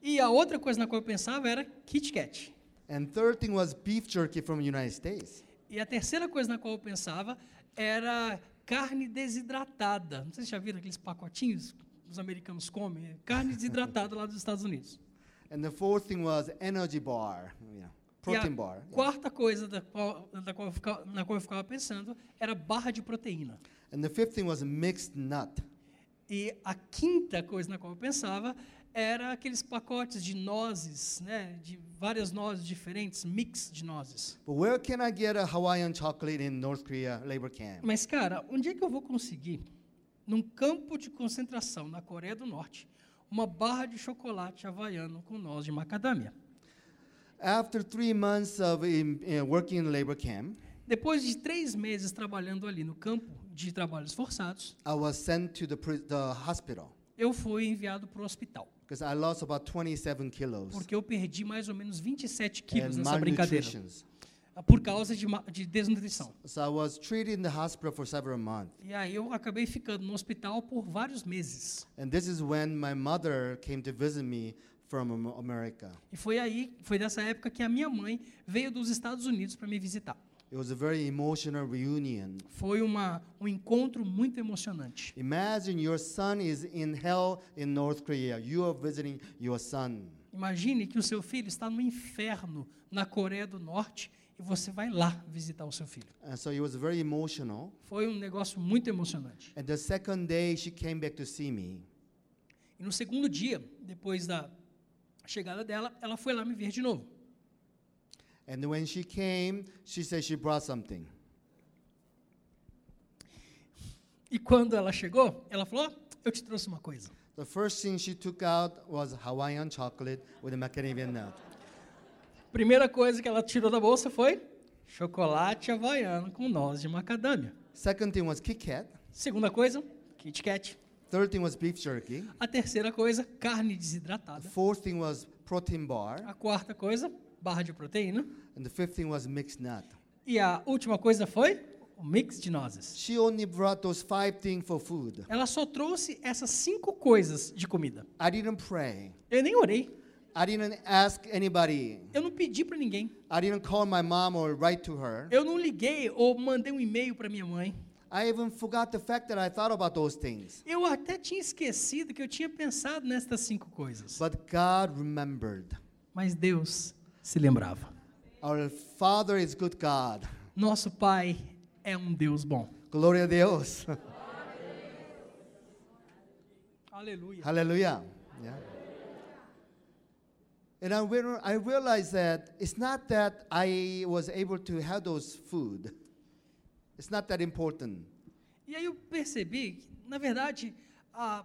E a outra coisa na qual eu pensava era Kit Kat. And third thing was beef jerky from the United States. E a terceira coisa na qual eu pensava era carne desidratada. Não sei se já viram aqueles pacotinhos que os americanos comem. Carne desidratada lá dos Estados Unidos. And the fourth thing was energy bar, yeah, protein e a bar. quarta coisa da qual, da qual ficava, na qual eu ficava pensando era barra de proteína. And the fifth thing was mixed nut. E a quinta coisa na qual eu pensava era aqueles pacotes de nozes, né, de várias nozes diferentes, mix de nozes. But where can I get a Hawaiian chocolate in North Korea labor camp? Mas cara, onde é que eu vou conseguir num campo de concentração na Coreia do Norte uma barra de chocolate havaiano com noz de macadâmia? After three months of in, uh, working in labor camp, Depois de três meses trabalhando ali no campo de trabalhos forçados, I was sent to the, the hospital eu fui enviado para o hospital. because I lost about 27 kilos Porque eu perdi mais ou menos 27 quilos nessa brincadeira. Malnutrition. Por causa de, de desnutrição. So I was treated in the hospital for several months. E aí eu acabei ficando no hospital por vários meses. And this is when my mother came to visit me from Am- America. E foi aí, foi dessa época que a minha mãe veio dos Estados Unidos para me visitar. It was a very emotional reunion. Foi uma, um encontro muito emocionante. Imagine your son is in hell in North Korea. You are visiting your son. Imagine que o seu filho está no inferno na Coreia do Norte e você vai lá visitar o seu filho. And so it was very emotional. Foi um negócio muito emocionante. And the second day, she came back to see me. E no segundo dia, depois da chegada dela, ela foi lá me ver de novo. And when she came, she said she brought something. E quando ela chegou, ela falou: "Ó, Eu te trouxe uma coisa. The first thing she took out was Hawaiian chocolate with macadamia nut. Primeira coisa que ela tirou da bolsa foi chocolate havaiano com noz de macadâmia. Second thing was Kit Kat. Segunda coisa, Kit Kat. Third thing was beef jerky. A terceira coisa, carne The desidratada. fourth thing was protein bar. A quarta coisa, barra de proteína. And the fifth thing was mixed nut. E a última coisa foi o mix de nozes. She only brought those five things for food. Ela só trouxe essas cinco coisas de comida. I didn't pray. Eu nem orei. I didn't ask anybody. Eu não pedi para ninguém. I didn't call my mom or write to her. Eu não liguei ou mandei um e-mail para minha mãe. I even forgot the fact that I thought about those things. Eu até tinha esquecido que eu tinha pensado nestas cinco coisas. But God remembered. Mas Deus se lembrava. Our Father is good God. Nosso Pai é um Deus bom. Gloria a Dios. Aleluia. Hallelujah. And I, real- I realized that it's not that I was able to have those food. It's not that important. E aí eu percebi que, na verdade, a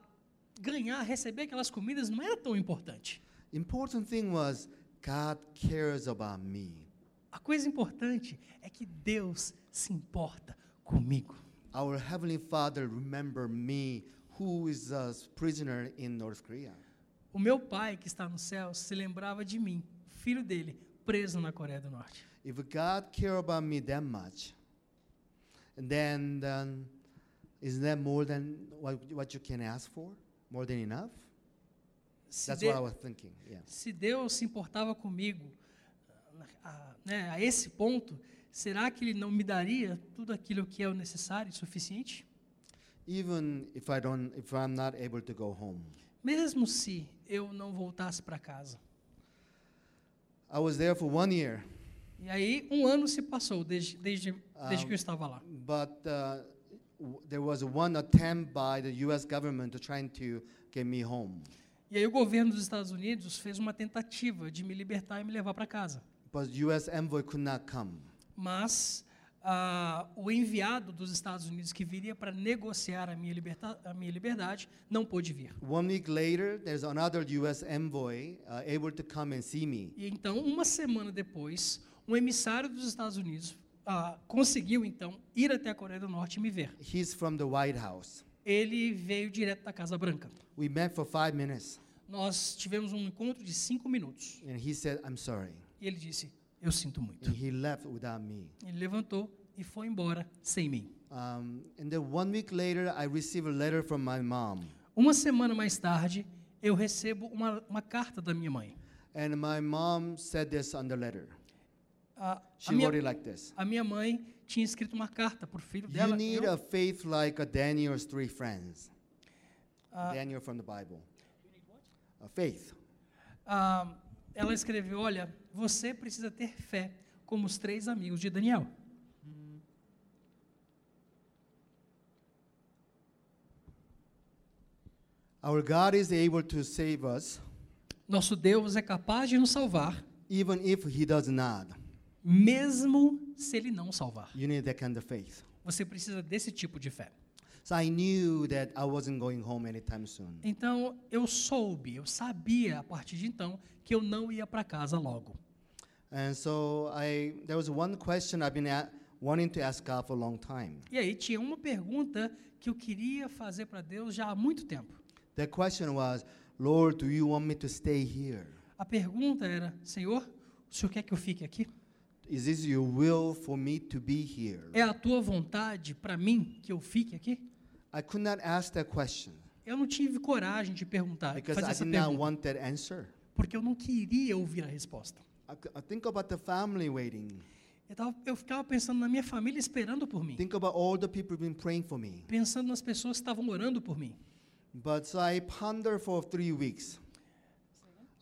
ganhar, receber aquelas comidas não era tão importante. Important thing was God cares about me. A coisa importante é que Deus se importa comigo. Our Heavenly Father remember me who is a prisoner in North Korea. O meu pai, que está no céu, se lembrava de mim, filho dele, preso na Coreia do Norte. If God care about me that much, then, then is that more than what, what you can ask for? More than enough? Se, That's de- what I was thinking. Yeah. se Deus se importava comigo a, a- né, a esse ponto, será que Ele não me daria tudo aquilo que é o necessário e suficiente? Even if I don't, if I'm not able to go home. Mesmo se eu não voltasse para casa. I was there for one year, E aí, um ano se passou desde, desde, desde que eu estava lá. but uh, there was one attempt by the U.S. government to trying to get me home. E aí, o governo dos Estados Unidos fez uma tentativa de me libertar e me levar para casa. But U.S. envoy could not come. Mas ah, o enviado dos Estados Unidos que viria para negociar a minha, a minha liberdade não pôde vir. One week later, there's another U.S. envoy uh, able to come and see me. E então, uma semana depois, um emissário dos Estados Unidos ah, conseguiu então ir até a Coreia do Norte e me ver. He's from the White House. Ele veio direto da Casa Branca. We met for five minutes, Nós tivemos um encontro de cinco minutos and he said, I'm sorry. e ele disse: Eu sinto muito. And he left without me. Ele levantou e foi embora sem mim. Um, and then one week later, I received a letter from my mom. Uma semana mais tarde, eu recebo uma, uma carta da minha mãe. And my mom said this on the letter. A, a She minha, wrote it like this a minha mãe tinha escrito uma carta para o filho You dela. need eu- a faith like a Daniel's three friends. Ah. Daniel from the Bible. A faith. Ah, ela escreveu: Olha, você precisa ter fé como os três amigos de Daniel. Our God is able to save us, Nosso Deus é capaz de nos salvar, even if He does not. mesmo se Ele não salvar. You need that kind of faith. Você precisa desse tipo de fé. So I knew that I wasn't going home anytime soon. Então eu soube, eu sabia a partir de então que eu não ia para casa logo. And so I, there was one question I've been wanting to ask God for a long time. E aí tinha uma pergunta que eu queria fazer para Deus já há muito tempo. That question was, Lord, do you want me to stay here? A pergunta era: Senhor, o Senhor quer que eu fique aqui? Is this your will for me to be here? É a tua vontade para mim que eu fique aqui? I could not ask that question Eu não tive coragem de perguntar, because fazer I essa did not pergunta, want that answer. porque eu não queria ouvir a resposta. I, think about the family waiting. Eu, tava, eu ficava pensando na minha família esperando por mim, Think about all the people been praying for me. pensando nas pessoas que estavam orando por mim. But so I pondered for three weeks.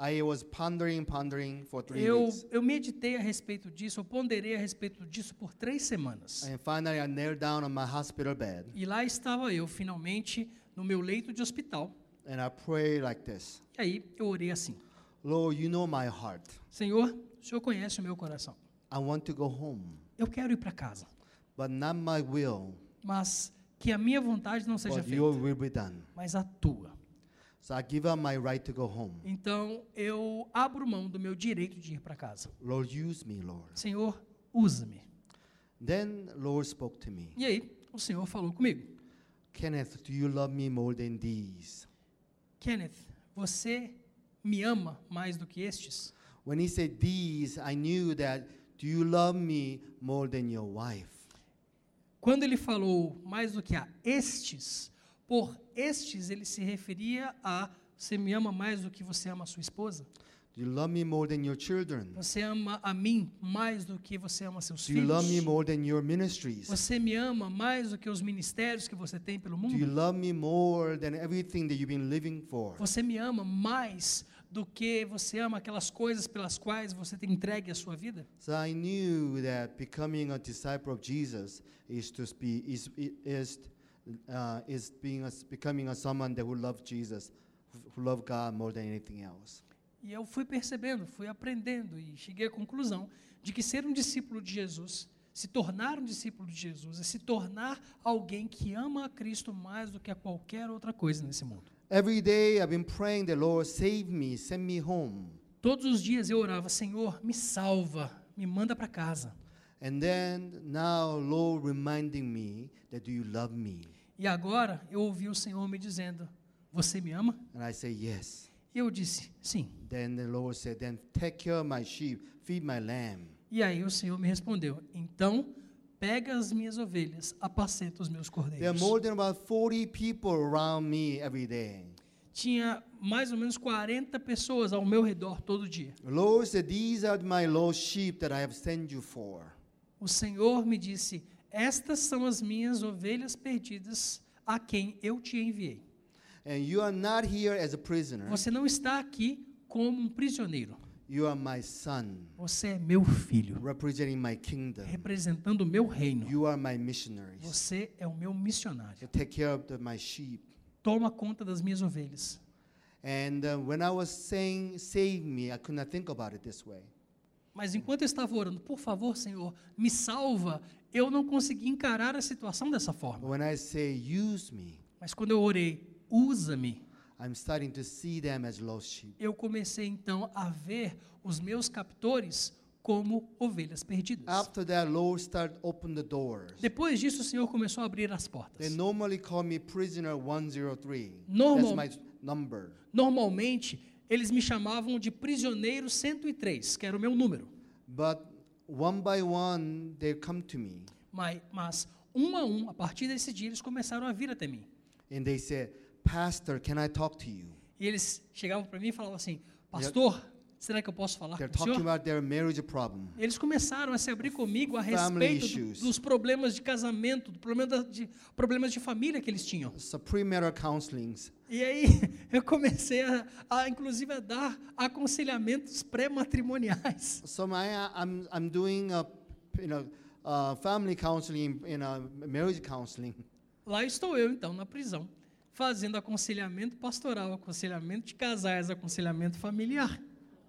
I was pondering, pondering for three Eu, weeks. eu meditei a respeito disso, eu ponderei a respeito disso por três semanas. And finally, I knelt down on my hospital bed E lá estava eu, finalmente, no meu leito de hospital. and I prayed like this E aí eu orei assim: Lord, you know my heart. Senhor, o Senhor conhece o meu coração. I want to go home, Eu quero ir para casa, but not my will, mas que a minha vontade não seja but feita, your will be done. mas a tua. So I give up my right to go home. Então eu abro mão do meu direito de ir para casa. Lord, use me, Lord. Senhor, usa-me. Then Lord spoke to me. E aí o Senhor falou comigo: Kenneth, do you love me more than these? Kenneth, você me ama mais do que estes? When he said these, I knew that do you love me more than your wife? Quando ele falou mais do que a estes, por estes ele se referia a você me ama mais do que você ama a sua esposa? Do you love me more than your children? Você ama a mim mais do que você ama seus Do you love me filhos? more than your ministries? Você me ama mais do que os ministérios que você tem pelo Do you mundo? love me more than everything that you've been living for? Você me ama mais do que você ama aquelas coisas pelas quais você tem entregue a sua vida? So I knew that becoming a disciple of Jesus is to be is is uh, is being a, becoming a someone that who loves Jesus, who love God more than anything else. E eu fui percebendo, fui aprendendo e cheguei à conclusão de que ser um discípulo de Jesus, se tornar um discípulo de Jesus, é se tornar alguém que ama a Cristo mais do que a qualquer outra coisa nesse mundo. Every day I've been praying the Lord save me, send me home. Todos os dias eu orava, Senhor, me salva, me manda para casa. And then now Lord reminding me that you love me? E agora eu ouvi o Senhor me dizendo, você me ama? And I say yes. E eu disse, sim. Then the Lord said, then take care of my sheep, feed my lamb. E aí o Senhor me respondeu, então pega as minhas ovelhas, apacenta os meus There are cordeiros. more than about 40 people around me every day. Tinha mais ou menos 40 pessoas ao meu redor todo dia. Lord said, These are my lost sheep that I have sent you for. O Senhor me disse: Estas são as minhas ovelhas perdidas a quem eu te enviei. And you are not here as a prisoner. Você não está aqui como um prisioneiro. You are my son, Você é meu filho, representing my kingdom. representando o meu reino. You are my missionaries. Você é o meu missionário. You take care of the, my sheep. Toma conta das minhas ovelhas. And uh, when I was saying, save me, I could not think about it this way. Mas enquanto eu estava orando, por favor, Senhor, me salva, eu não consegui encarar a situação dessa forma. When I say, use me, Mas quando eu orei, usa-me, I'm starting to see them as lost sheep. eu comecei então a ver os meus captores como ovelhas perdidas. After that, Lord started open the doors. Depois disso, o Senhor começou a abrir as They portas. normally call me prisoner 103. Normal- That's my number. Normalmente, eles me chamavam de prisioneiro 103, que era o meu número. But one by one, they come to me Mas, mas um a um, a partir desse dia, eles começaram a vir até mim. and they say, Pastor, can I talk to you? E eles chegavam para mim e falavam assim: Pastor, será que eu posso falar They're com o talking senhor? about their marriage problem. Eles começaram a se abrir comigo a Family respeito do- issues. dos problemas de casamento, do problema da- de, problemas de família que eles tinham. So premarital counselings. E aí eu comecei a, a inclusive, a dar aconselhamentos pré-matrimoniais. So my, I'm, I'm doing a, you know, uh, family counseling, you know, marriage counseling. Lá estou eu, então, na prisão, fazendo aconselhamento pastoral, aconselhamento de casais, aconselhamento familiar.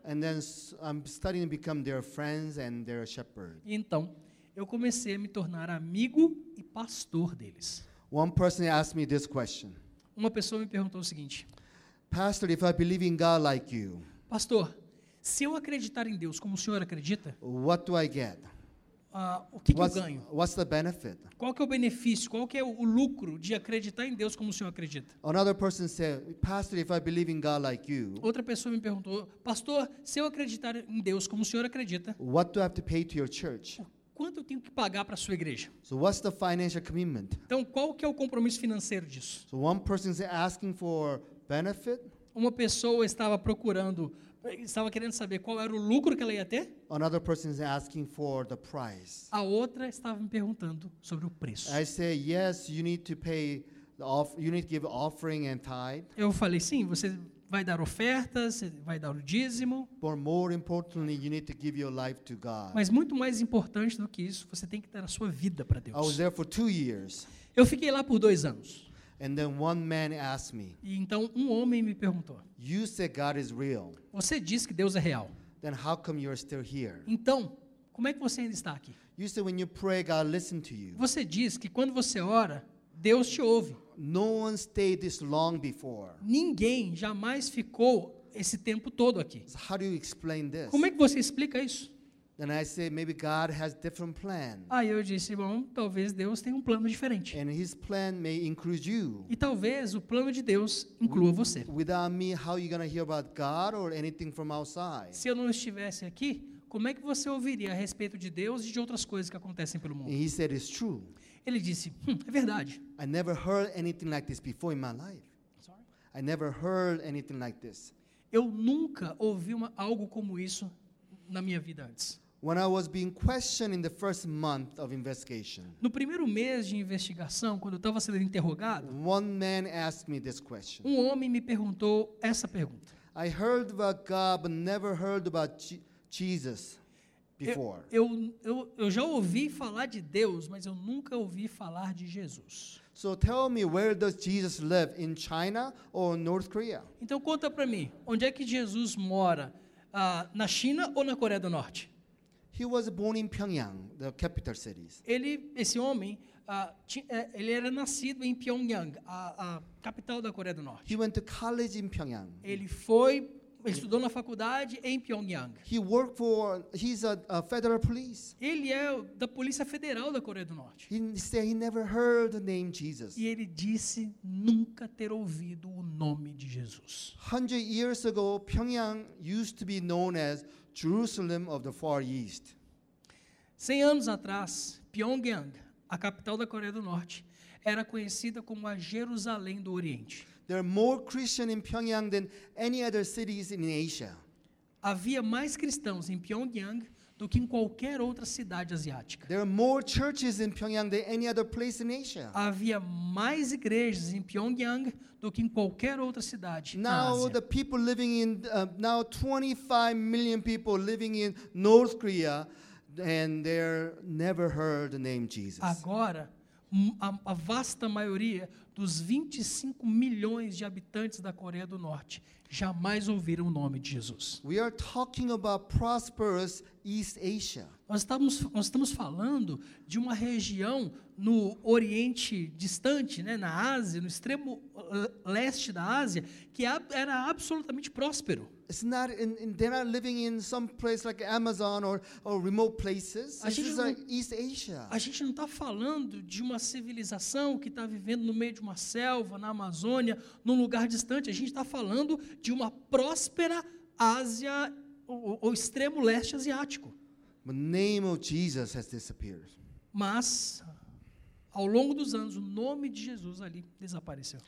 And then s- I'm starting to become their friends and their shepherd. Então, eu comecei a me tornar amigo e pastor deles. One person asked me this question. Uma pessoa me perguntou o seguinte: Pastor, if I believe in God like you, Pastor, se eu acreditar em Deus como o senhor acredita, what do I get? Ah, o que, que eu ganho? what's the benefit? Qual que é o benefício? Qual que é o, o lucro de acreditar em Deus como o senhor acredita? Another person said, Pastor, if I believe in God like you, Outra pessoa me perguntou: Pastor, se eu acreditar em Deus como o senhor acredita, what do I have to pay to your church? quanto eu tenho que pagar para a sua igreja? So what's the financial commitment? Então, qual que é o compromisso financeiro disso? So one person is asking for benefit, Uma pessoa estava procurando, estava querendo saber qual era o lucro que ela ia ter. another person is asking for the price. A outra estava me perguntando sobre o preço. I say, yes, you need to pay the off, you need to give offering and tithe, Eu falei, sim, você vai dar ofertas, vai dar o dízimo, but more importantly, you need to give your life to God. mas muito mais importante do que isso, você tem que dar a sua vida para I was Deus. there for two years, Eu fiquei lá por dois anos. And then one man asked me, E então um homem me perguntou: "You said God is real, Você diz que Deus é real. then how come you're still here? Então, como é que você ainda está aqui? You said when you pray, God to you. Você diz que quando você ora, Deus te ouve. No one stayed this long before. Ninguém jamais ficou esse tempo todo aqui. So how do you explain this?" Como é que você explica isso? Then I say maybe God has different plan, Aí eu disse, bom, talvez Deus tenha um plano diferente. and His plan may include you. E talvez o plano de Deus inclua você. Without me, how you gonna hear about God or anything from outside? Se eu não estivesse aqui, como é que você ouviria a respeito de Deus e de outras coisas que acontecem pelo And mundo? he said it's true. Ele disse, hum, é verdade. I never heard anything like this before in my life. I never heard anything like this. Eu nunca ouvi uma, algo como isso na minha vida antes. When I was being questioned in the first month of investigation, No primeiro mês de investigação, quando eu estava sendo interrogado, one man asked me this question. um homem me perguntou essa pergunta. I heard about God, but never heard about Je- Jesus before. Eu, eu, eu já ouvi falar de Deus, mas eu nunca ouvi falar de Jesus. So tell me, where does Jesus live? In China or North Korea? Então conta para mim, onde é que Jesus mora? Ah, na China ou na Coreia do Norte? He was born in Pyongyang, the capital cities. Ele, esse homem, ah, ti- eh, ele era nascido em Pyongyang, a, a capital da Coreia do Norte. He went to college in Pyongyang. Ele foi, estudou na faculdade em Pyongyang. He worked for, he's a, a federal police. Ele é da Polícia Federal da Coreia do Norte. He said he never heard the name Jesus. E ele disse nunca ter ouvido o nome de Jesus. Hundred years ago, Pyongyang used to be known as Jerusalem of the Far East. Cem anos atrás, Pyongyang, a capital da Coreia do Norte, era conhecida como a Jerusalém do Oriente. There are more Christians in Pyongyang than any other cities in Asia. Havia mais cristãos em Pyongyang do que em qualquer outra cidade asiática. There are more churches in Pyongyang than any other place in Asia. Havia mais igrejas em Pyongyang do que em qualquer outra cidade na Now Ásia. the people living in uh, now 25 million people living in North Korea, and they're never heard the name Jesus. Agora, a, a vasta maioria dos 25 milhões de habitantes da Coreia do Norte jamais ouviram o nome de Jesus. We are talking about prosperous East Asia. Nós estamos, nós estamos falando de uma região no Oriente distante, né, na Ásia, no extremo uh, leste da Ásia, que a- era absolutamente próspero. It's not in, in- they're not living in some place like Amazon or, or remote places. A This gente is não- like East Asia. A gente não está falando de uma civilização que está vivendo no meio de uma selva, na Amazônia, num lugar distante. A gente está falando de uma próspera Ásia, o, o extremo leste asiático. The name of Jesus has disappeared. Mas, ao longo dos anos, o nome de Jesus ali desapareceu.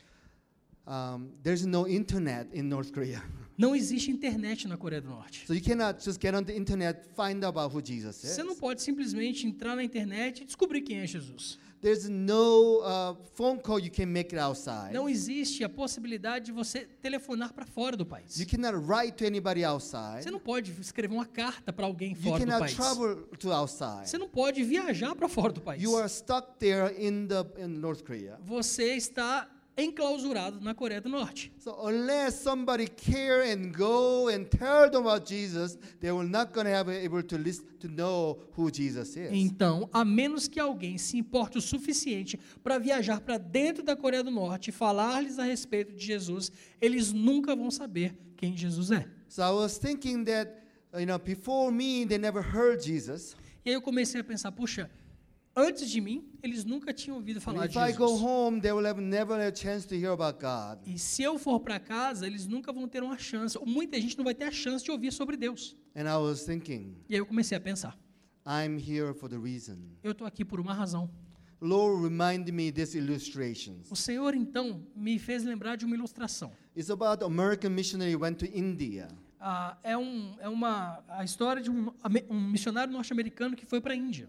Um, there's no internet in North Korea. Não existe internet na Coreia do Norte. So you cannot just get on the internet, find out about who Jesus is. Você não pode simplesmente entrar na internet e descobrir quem é Jesus. There's no uh, phone call you can make it outside. Não existe a possibilidade de você telefonar para fora do país. You cannot write to anybody outside. Você não pode escrever uma carta para alguém You fora do cannot país. travel to outside. Você não pode viajar para fora do país. You are stuck there in the in North Korea. Você está enclausurado na Coreia do Norte. So unless somebody care and go and tell them about Jesus, they will not gonna have able to listen to know who Jesus is. Então, a menos que alguém se importe o suficiente para viajar para dentro da Coreia do Norte e falar-lhes a respeito de Jesus, eles nunca vão saber quem Jesus é. So I was thinking that you know before me they never heard Jesus. E aí eu comecei a pensar, puxa, antes de mim, eles nunca tinham ouvido falar de Jesus. home, they will have never a chance to hear about God. E se eu for para casa, eles nunca vão ter uma chance, ou muita gente não vai ter a chance de ouvir sobre Deus. And I was thinking, E aí eu comecei a pensar, I'm here for the reason. eu estou aqui por uma razão. Lord reminded me these illustrations. O Senhor, então, me fez lembrar de uma ilustração. It's about American missionary who went to India. Ah, é um, é uma, a história de um, um missionário norte-americano que foi para a Índia.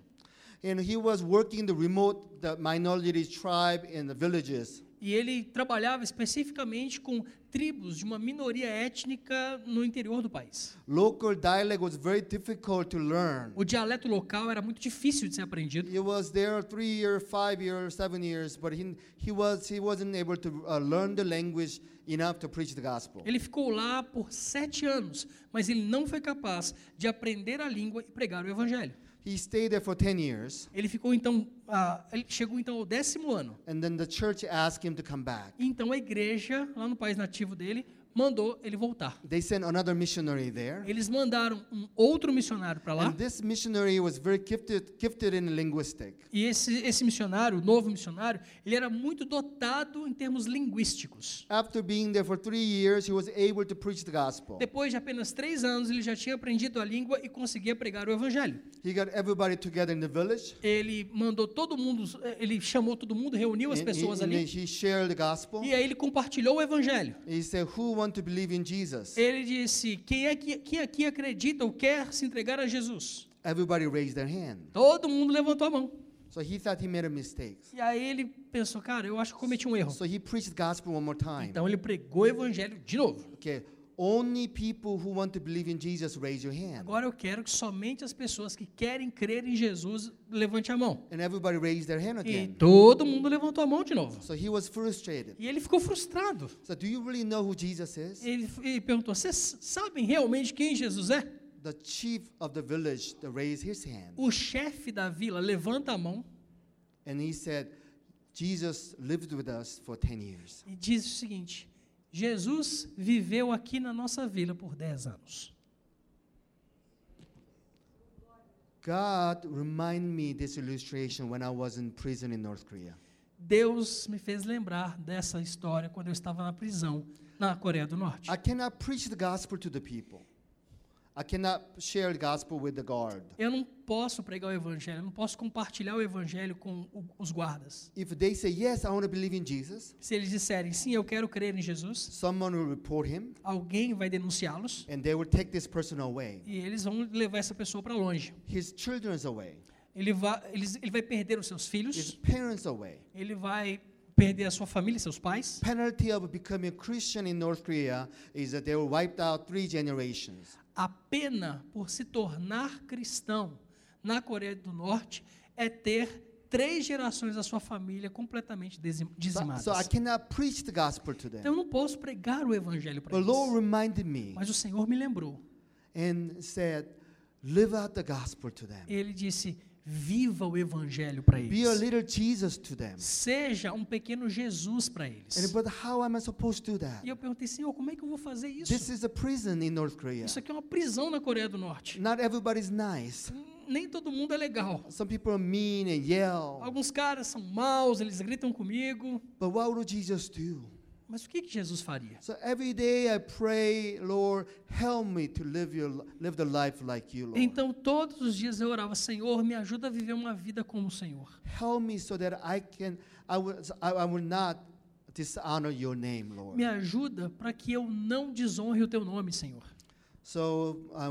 And he was working in the remote the minority tribe in the villages. E ele trabalhava especificamente com tribos de uma minoria étnica no interior do país. Local dialect was very difficult to learn. O dialeto local era muito difícil de ser aprendido. He was there three years, five years, seven years, but he, he was he wasn't able to uh, learn the language enough to preach the gospel. Ele ficou lá por sete anos, mas ele não foi capaz de aprender a língua e pregar o evangelho. He stayed there for ten years, Ele ficou então, ah, ele chegou então ao décimo ano. and then the church asked him to come back. E então a igreja lá no país nativo dele mandou ele voltar. They sent another missionary there, Eles mandaram um outro missionário para lá. and this missionary was very gifted gifted in linguistic. E esse, esse missionário, o novo missionário, ele era muito dotado em termos linguísticos. After being there for three years, he was able to preach the gospel. Depois de apenas três anos, ele já tinha aprendido a língua e conseguia pregar o evangelho. He got everybody together in the village. Ele mandou todo mundo, ele chamou todo mundo, reuniu as and he- pessoas and ali he shared the gospel. e aí ele compartilhou o evangelho. He said, "Who want to believe in Jesus?" Ele disse: quem, é que, quem aqui acredita ou quer se entregar a Jesus? Everybody raised their hand. Todo mundo levantou a mão. So he thought he made a mistake. E aí ele pensou: cara, eu acho que cometi um erro. So he preached gospel one more time. Então ele pregou o evangelho de novo. Okay, only people who want to believe in Jesus raise your hand. Agora eu quero que somente as pessoas que querem crer em Jesus levante a mão. And everybody raised their hand E again. todo mundo levantou a mão de novo. So he was frustrated. E ele ficou frustrado. So do you really know who Jesus is? Ele, ele perguntou: Vocês sabem realmente quem Jesus é? The chief of the village raised his hand. O chefe da vila levanta a mão And he said, Jesus lived with us for 10 years. e diz o seguinte: Jesus viveu aqui na nossa vila por 10 anos. God reminded me this illustration when I was in prison in North Korea. Deus me fez lembrar dessa história quando eu estava na prisão na Coreia do Norte. I cannot preach the gospel to the people. Eu não posso pregar o evangelho, eu não posso compartilhar o evangelho com os guardas. If they say, Yes, I want to believe in Jesus, Se eles disserem sim, eu quero crer em Jesus, someone will report him alguém vai denunciá-los and they will take this person away. e eles vão levar essa pessoa para longe. His children's away, Ele vai, eles, ele vai perder os seus his filhos, parents away. ele vai perder a sua família, seus pais. Penalty of becoming a Christian in North Korea is that they will wipe out three generations. A pena por se tornar cristão na Coreia do Norte é ter três gerações da sua família completamente dizim- So, dizimadas. so I cannot preach the gospel to them. Então eu não posso pregar o evangelho para eles. reminded me Mas o Senhor me lembrou. and said, live out the gospel to them. Ele disse: viva o evangelho para Be a eles. little Jesus to them. Seja um pequeno Jesus para And eles. but how am I supposed to do that? E eu perguntei, Senhor, como é que eu vou fazer This isso? is a prison in North Korea. Isso aqui é uma prisão na Coreia do Norte. Not everybody's nice. Nem todo mundo é legal. Some people are mean and yell. Alguns caras são maus, eles gritam comigo. But what would Jesus do? Mas o que, que Jesus faria? So every day I pray, Lord, help me to live your live the life like you, Lord. Então, todos os dias eu orava, Senhor, me ajuda a viver uma vida como o Senhor. Help me so that I can I will I, will not dishonor your name, Lord. Me ajuda para que eu não desonre o teu nome, Senhor. So I,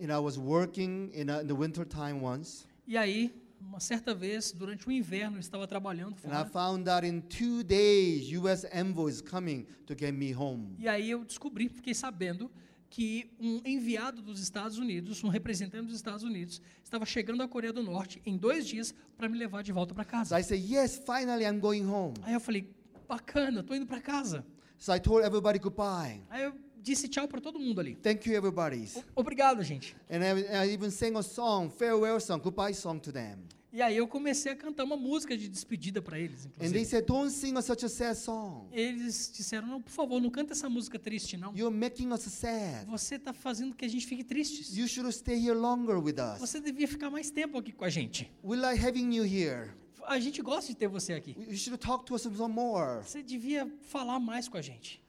you know, I was working in, a, in the winter time once, E aí, uma certa vez, durante o inverno, eu estava trabalhando and I fora. found out in two days U.S. envoy is coming to get me home. E aí eu descobri, fiquei sabendo que um enviado dos Estados Unidos, um representante dos Estados Unidos, estava chegando à Coreia do Norte em dois dias para me levar de volta para So casa. I said, yes, finally I'm going home. Aí eu falei, bacana, tô indo para casa. So I told everybody goodbye. Aí eu disse tchau para todo mundo ali. Thank you, everybody. Obrigado, gente. And I, I even sang a song, farewell song, goodbye song to them. E aí eu comecei a cantar uma música de despedida para eles, And they inclusive. said, don't sing a, such a sad song. Eles disseram, não, por favor, não canta essa música triste, não. You're making us sad. Você está fazendo que a gente fique tristes. You should stay here longer with us. Você devia ficar mais tempo aqui com a gente. We like having you here. A gente gosta de ter você aqui. You should talk to us more. Você devia falar mais com a gente.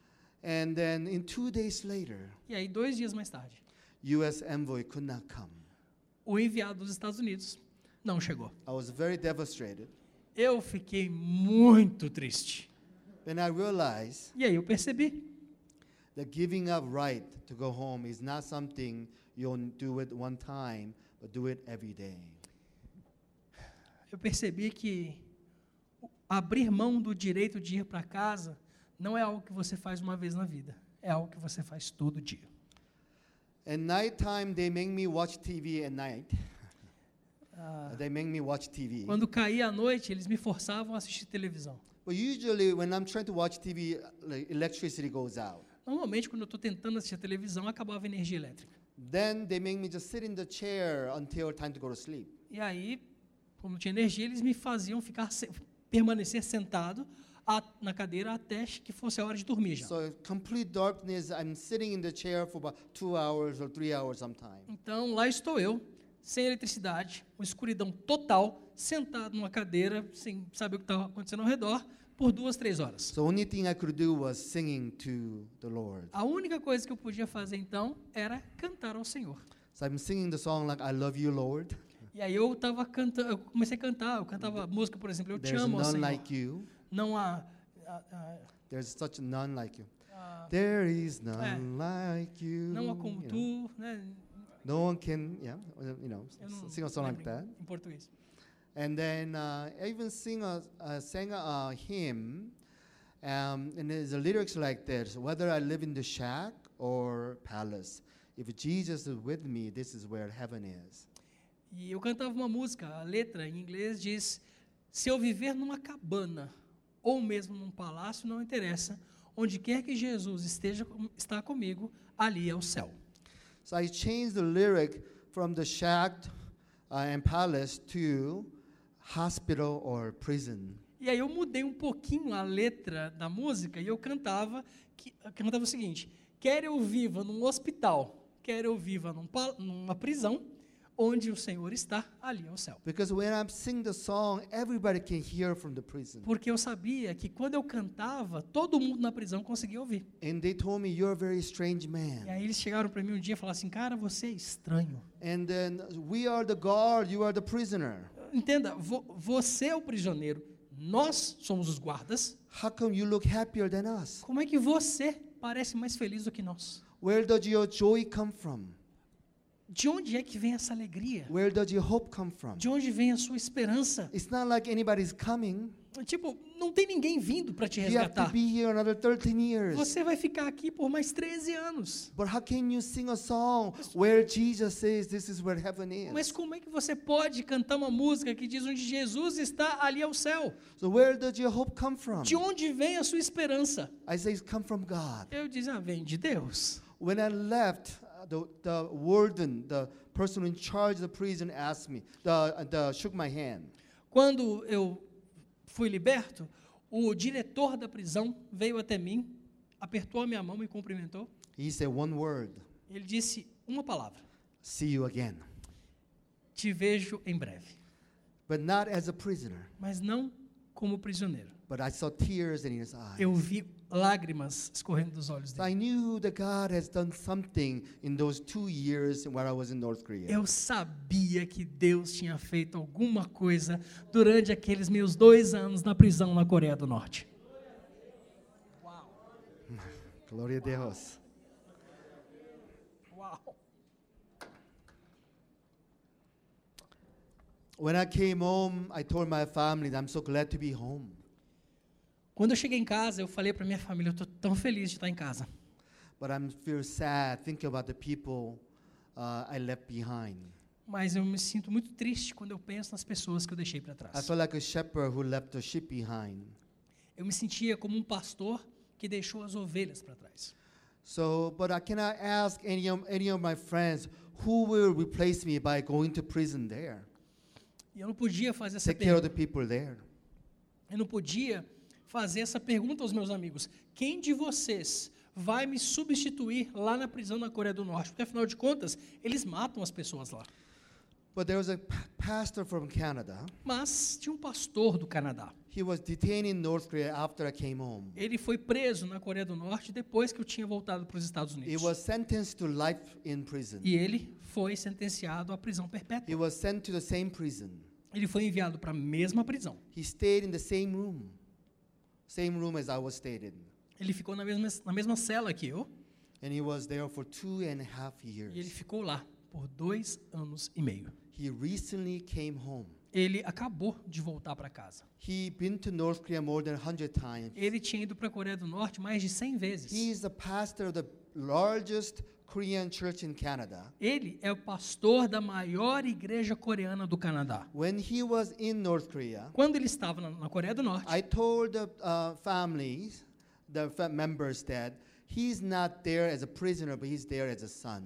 And then in two days later, E aí, dois dias mais tarde, U.S. envoy could not come. o enviado dos Estados Unidos não chegou. I was very devastated. Eu fiquei muito triste. Then I realized E aí eu percebi that giving up right to go home is not something you only do it one time, but do it every day. eu percebi que o- abrir mão do direito de ir para casa não é algo que você faz uma vez na vida, é algo que você faz todo dia. At nighttime, they make me watch TV at night. Ah, They make me watch TV. quando caía a noite, eles me forçavam a assistir televisão. But usually, when I'm trying to watch TV, electricity goes out. Normalmente, quando eu estou tentando assistir televisão, acabava a energia elétrica. Then they make me just sit in the chair until time to go to sleep. E aí, como não tinha energia, eles me faziam ficar permanecer sentado a- na cadeira até que fosse a hora de dormir já. So complete darkness. I'm sitting in the chair for about two hours or three hours sometimes. Então, lá estou eu, sem eletricidade, uma escuridão total, sentado numa cadeira, sem saber o que estava acontecendo ao redor, por duas, três horas. So only thing I could do was singing to the Lord. A única coisa que eu podia fazer então era cantar ao Senhor. So I'm singing the song like "I love you, Lord." E aí eu tava cantando, eu comecei a cantar, eu cantava música, por exemplo, eu te There's amo, ó none Senhor. like you. Não há, There's such none like you. há- There is none like you. não há como you know. tu, né? No one can, yeah, you know, sing a song like that. em, português. And then uh, I even sing a, uh, sang a, hymn, um, and there's the lyrics like this: Whether I live in the shack or palace, if Jesus is with me, this is where heaven is. E eu cantava uma música, a letra em inglês diz: Se eu viver numa cabana ou mesmo num palácio, não interessa, onde quer que Jesus esteja está comigo, ali é o céu. So I changed the lyric from the shack uh, and palace to hospital or prison. E aí eu mudei um pouquinho a letra da música e eu cantava que eu cantava o seguinte: quer eu viva num hospital, quer eu viva num numa prisão, onde o Senhor está, ali é o céu. Because when I sing the song, everybody can hear from the prison. Porque eu sabia que quando eu cantava, todo mundo na prisão conseguia ouvir. And they told me, You're a very strange E man. aí eles chegaram para mim um dia e falaram assim: "Cara, você é estranho. And then we are the guard, you are the prisoner. Entenda, vo- você é o prisioneiro, nós somos os guardas. How come you look happier than us? Como é que você parece mais feliz do que nós? Where does your joy come from? De onde é que vem essa alegria? Where does your hope come from? De onde vem a sua esperança? It's not like anybody's coming. Tipo, não tem ninguém vindo para te You have to resgatar. be here another 13 years. Você vai ficar aqui por mais 13 anos. But how can you sing a song where Jesus says this is where heaven Mas is? como é que você pode cantar uma música que diz onde Jesus está ali ao céu? So where does your hope come from? De onde vem a sua esperança? I say it's come from God. Eu disse, ah, vem de Deus. When I left, the, the warden, the person in charge of the prison asked me, the, the, shook my hand. Quando eu fui liberto, o diretor da prisão veio até mim, apertou a minha mão, me cumprimentou. He said one word, Ele disse uma palavra: see you again. Te vejo em breve. But not as a prisoner, Mas não como prisioneiro. but I saw tears in his eyes. Eu vi lágrimas escorrendo dos olhos So I dele. knew that God has done something in those two years when I was in North Korea. Eu sabia que Deus tinha feito alguma coisa durante aqueles meus dois anos na prisão na Coreia do Norte. Gloria a Dios. Uau! When I came home, I told my family that I'm so glad to be home. Quando eu cheguei em casa, eu falei para minha família, eu estou tão feliz de estar em casa. But I'm feel sad thinking about the people uh, I left behind. Mas eu me sinto muito triste quando eu penso nas pessoas que eu deixei para I trás. like a shepherd who left the sheep behind. Eu me sentia como um pastor que deixou as ovelhas para trás. So, but I cannot ask any of, any of my friends who will replace me by going to prison there. E eu não podia fazer essa Take care of pergunta. the people there. Eu não podia fazer essa pergunta aos meus amigos. Quem de vocês vai me substituir lá na prisão na Coreia do Norte? Porque afinal de contas, eles matam as pessoas lá. But there was a pa- pastor from Canada. Mas tinha um pastor do Canadá. He was detained in North Korea after I came home. Ele foi preso na Coreia do Norte depois que eu tinha voltado para os Estados He Unidos. was sentenced to life in prison. E ele foi sentenciado à prisão He perpétua. was sent to the same prison. Ele foi enviado para a mesma prisão. He stayed in the same room, same room as I was. Ele ficou na mesma, na mesma cela que eu. And he was there for two and a half E ele years. ficou lá por dois anos e meio. He recently came home. Ele acabou de voltar para casa. He been to North Korea more than 100 times. Ele tinha ido para a Coreia do Norte mais de 100 vezes. He is the pastor of the largest Korean church in Canada. Ele é o pastor da maior igreja coreana do Canadá. When he was in North Korea, Quando ele estava na, na Coreia do Norte, I told the uh, families, the members, that he's not there as a prisoner, but he's there as a son.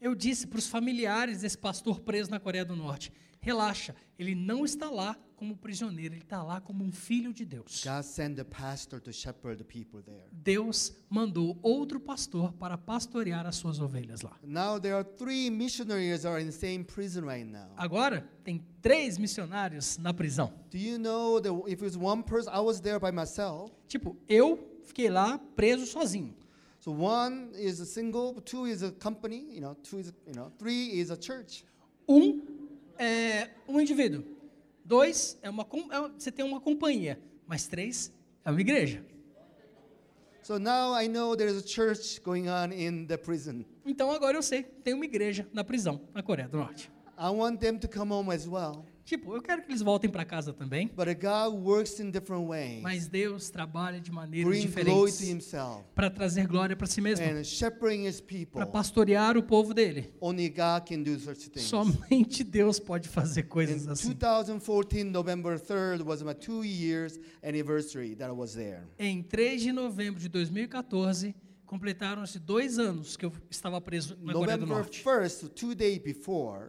eu disse para os familiares desse pastor preso na Coreia do Norte: relaxa, ele não está lá como prisioneiro, ele está lá como um filho de Deus. Deus mandou outro pastor para pastorear as suas ovelhas lá. Now there are three missionaries are in the same prison right now. Agora, tem três missionários na prisão. Do you know that if it's one person, I was there by myself. Tipo, eu fiquei lá preso sozinho. So one is a single, two is a company, you know, two is, you know, three is a church. Um é um indivíduo. Dois é uma é- você tem uma companhia, mas três é uma igreja. So now I know there is a church going on in the prison. Então agora eu sei, tem uma igreja na prisão na Coreia do Norte. I want them to come home as well. Tipo, eu quero que eles voltem para casa também, But God works in different ways. mas Deus trabalha de maneiras Bring diferentes para trazer glória para si mesmo, para pastorear o povo dele. Only God can do such things. Somente Deus pode fazer coisas assim. 2014, November 3rd was my two years anniversary that I was there. Em 3 de novembro de 2014, completaram-se dois anos que eu estava preso na Coreia do November Norte. 1st, two days before,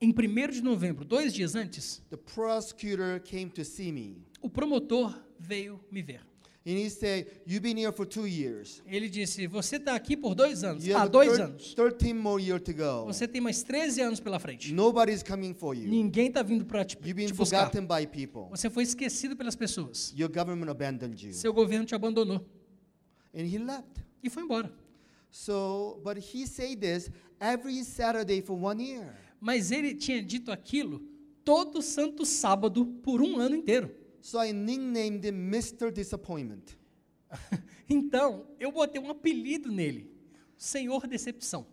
Em 1 de novembro, dois dias antes, the prosecutor came to see me. o promotor veio me ver. And he said, You've been here for two years. Ele disse: Você está aqui por dois anos. You Há dois anos. 13 more years to go. Você tem mais 13 anos pela frente. Nobody's coming for you. Ninguém está vindo para te, You've been te buscar. forgotten by people. Você foi esquecido pelas pessoas. Your government abandoned you. Seu governo te abandonou. And he left. E foi embora. So, but he said this every Saturday for one year. Mas ele tinha dito aquilo todo santo sábado por um ano inteiro. So I nicknamed him Mr. Disappointment. Então, eu botei um apelido nele: Senhor Decepção.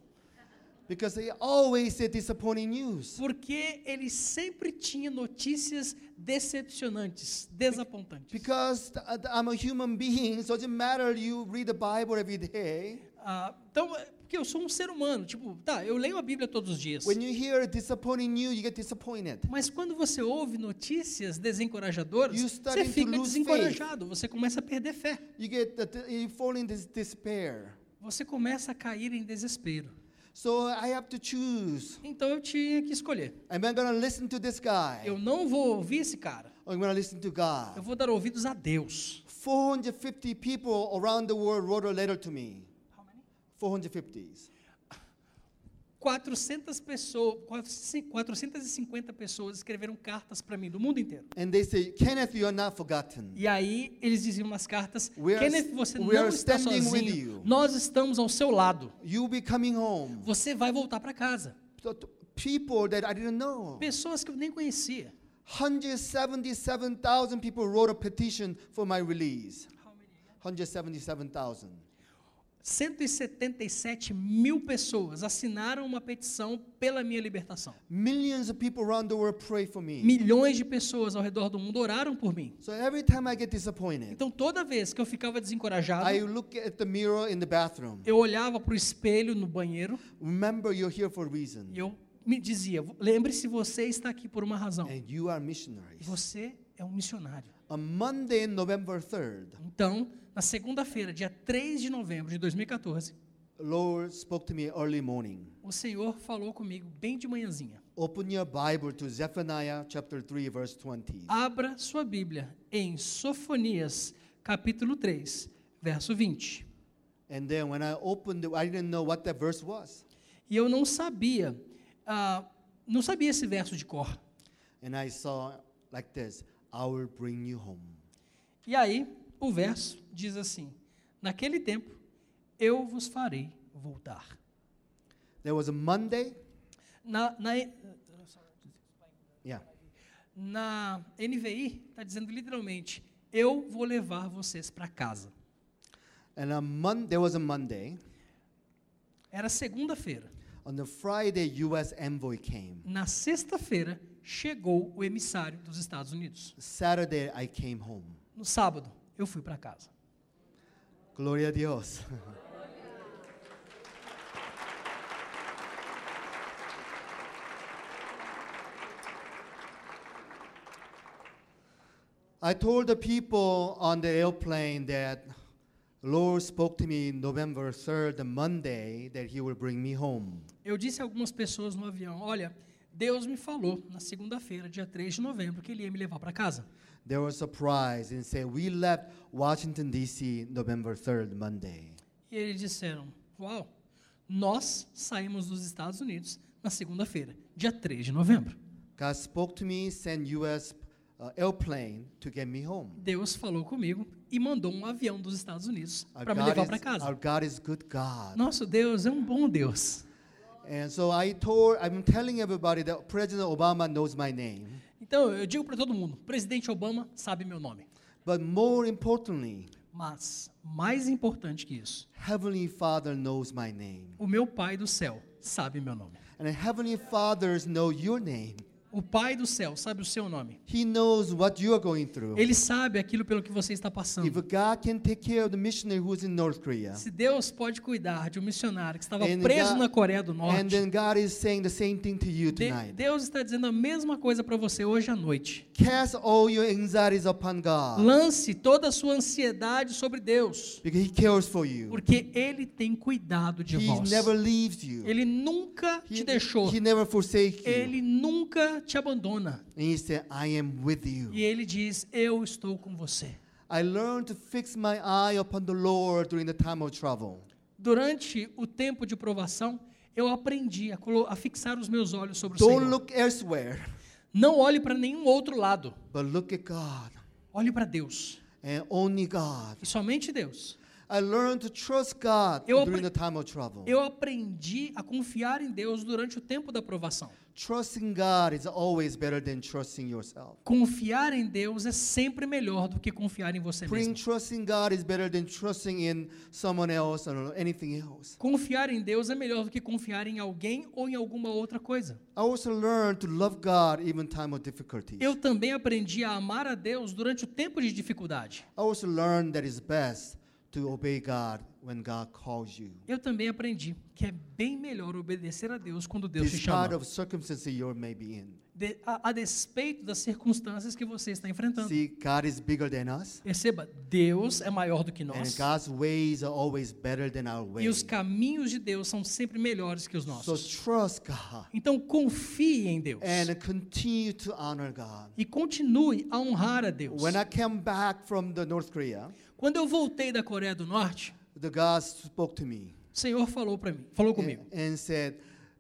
Because they always disappointing news. Porque ele sempre tinha notícias decepcionantes, desapontantes. Because th- I'm a human being, so it doesn't matter you read the Bible every day. Ah, então, porque eu sou um ser humano, tipo, tá, eu leio a Bíblia todos os dias. When you hear disappointing news, you get disappointed. Mas quando você ouve notícias desencorajadoras, You você fica desencorajado, você começa a perder fé. You get the, you fall in despair. Você começa a cair em desespero. So I have to choose. Então eu tinha que escolher. Am I going to listen to this guy? Eu não vou ouvir esse cara. I'm to listen to Eu God? vou dar ouvidos a Deus. 450 people around the world wrote a letter to me. 450. 400 pessoas, 450 pessoas escreveram cartas para mim do mundo inteiro. And they say, Kenneth, you are not forgotten. E aí eles diziam nas cartas: We Kenneth, você não está sozinho. you." Nós estamos ao seu lado. You'll be coming home. Você vai voltar para casa. So t- people that I didn't know. Pessoas que eu nem conhecia. 177,000 people wrote a petition for my release. 177,000. 177 mil pessoas assinaram uma petição pela minha libertação. Millions of people around the world pray for me. Milhões de pessoas ao redor do mundo oraram por mim. So every time I get disappointed, Então, toda vez que eu ficava desencorajado, I look at the mirror in the bathroom. eu olhava para o espelho no banheiro Remember, you're here for a reason. e eu me dizia: lembre-se, você está aqui por uma razão. And you are missionaries. Você é um missionário. On Monday, November 3rd, Então, na segunda-feira, dia 3 de novembro de 2014, the Lord spoke to me early morning. o Senhor falou comigo bem de manhãzinha. Open your Bible to Zephaniah chapter 3, verse 20. Abra sua Bíblia em Sofonias, capítulo 3, verso 20. And then when I opened it, I didn't know what that verse was. E eu não sabia, ah, não sabia esse verso de cor. And I saw like this I will bring you home. E aí, o verso diz assim: Naquele tempo, eu vos farei voltar. There was a Monday. Na, na, Yeah. na NVI, está dizendo literalmente: Eu vou levar vocês para casa. And on Mon- there was a Monday. Era segunda-feira. On the Friday, U.S. envoy came. Na sexta-feira, chegou o emissário dos Estados Unidos. Saturday, I came home. No sábado, eu fui para casa. Gloria a Dios. I told the people on the airplane that Lord spoke to me November 3rd, the Monday, that He will bring me home. Eu disse a algumas pessoas no avião: Olha, Deus me falou na segunda-feira, dia 3 de novembro, que Ele ia me levar para casa. They were surprised and said, We left Washington, D.C. November 3rd, Monday. E eles disseram: Uau, nós saímos dos Estados Unidos na segunda-feira, dia 3 de novembro. God spoke to me, sent U.S. Uh, airplane to get me home. Deus falou comigo e mandou um avião dos Estados Unidos para me levar para casa. our God is good God. Nosso Deus é um bom Deus. And so I told, I'm telling everybody that President Obama knows my name. Então eu digo para todo mundo: Presidente Obama sabe meu nome. But more importantly, Mas, mais importante que isso, Heavenly Father knows my name. o meu Pai do céu sabe meu nome. And Heavenly Fathers know your name. O Pai do céu sabe o seu nome. He knows what you are going through. Ele sabe aquilo pelo que você está If passando. God can take care of the missionary who's in North Korea, Se Deus pode cuidar de um missionário que estava And preso God- na Coreia do and Norte, then God is saying the same thing to you tonight. Deus está dizendo a mesma coisa para você hoje à noite. Cast all your anxieties upon God Lance toda a sua ansiedade sobre Deus, because He cares for you. porque Ele tem cuidado de He vós. never leaves you. Ele nunca te He, deixou. he never forsakes you. Ele nunca te abandona. And He said, I am with you. E Ele diz: Eu estou com você. I learned to fix my eye upon the Lord during the time of trouble. Durante o tempo de provação, eu aprendi a, a fixar os meus olhos sobre o Don't Senhor. look elsewhere, Não olhe para nenhum outro lado. but look at God Olhe para Deus. and only God. E somente Deus. I learned to trust God Eu during the time of trouble. Eu aprendi a confiar em Deus durante o tempo da provação. Trusting God is always better than trusting yourself. Confiar em Deus é sempre melhor do que confiar em você mesmo. trusting God is better than trusting in someone else or anything else. Confiar em Deus é melhor do que confiar em alguém ou em alguma outra coisa. I also learned to love God even time of difficulty. Eu também aprendi a amar a Deus durante o tempo de dificuldade. I also learned that it's best to obey God when God calls you. Eu também aprendi que é bem melhor obedecer a Deus quando Deus te chama. of circumstances you may be in. De- a, a despeito das circunstâncias que você está enfrentando. See, God is bigger than us. Perceba, Deus é maior do que And nós. God's ways are always better than our E os ways. caminhos de Deus são sempre melhores que os So nossos. trust God Então confie em Deus. and continue to honor God. E continue a honrar a Deus. When I came back from the North Korea, Quando eu voltei da Coreia do Norte, the God spoke to me o Senhor falou para mim, falou comigo. and, and said,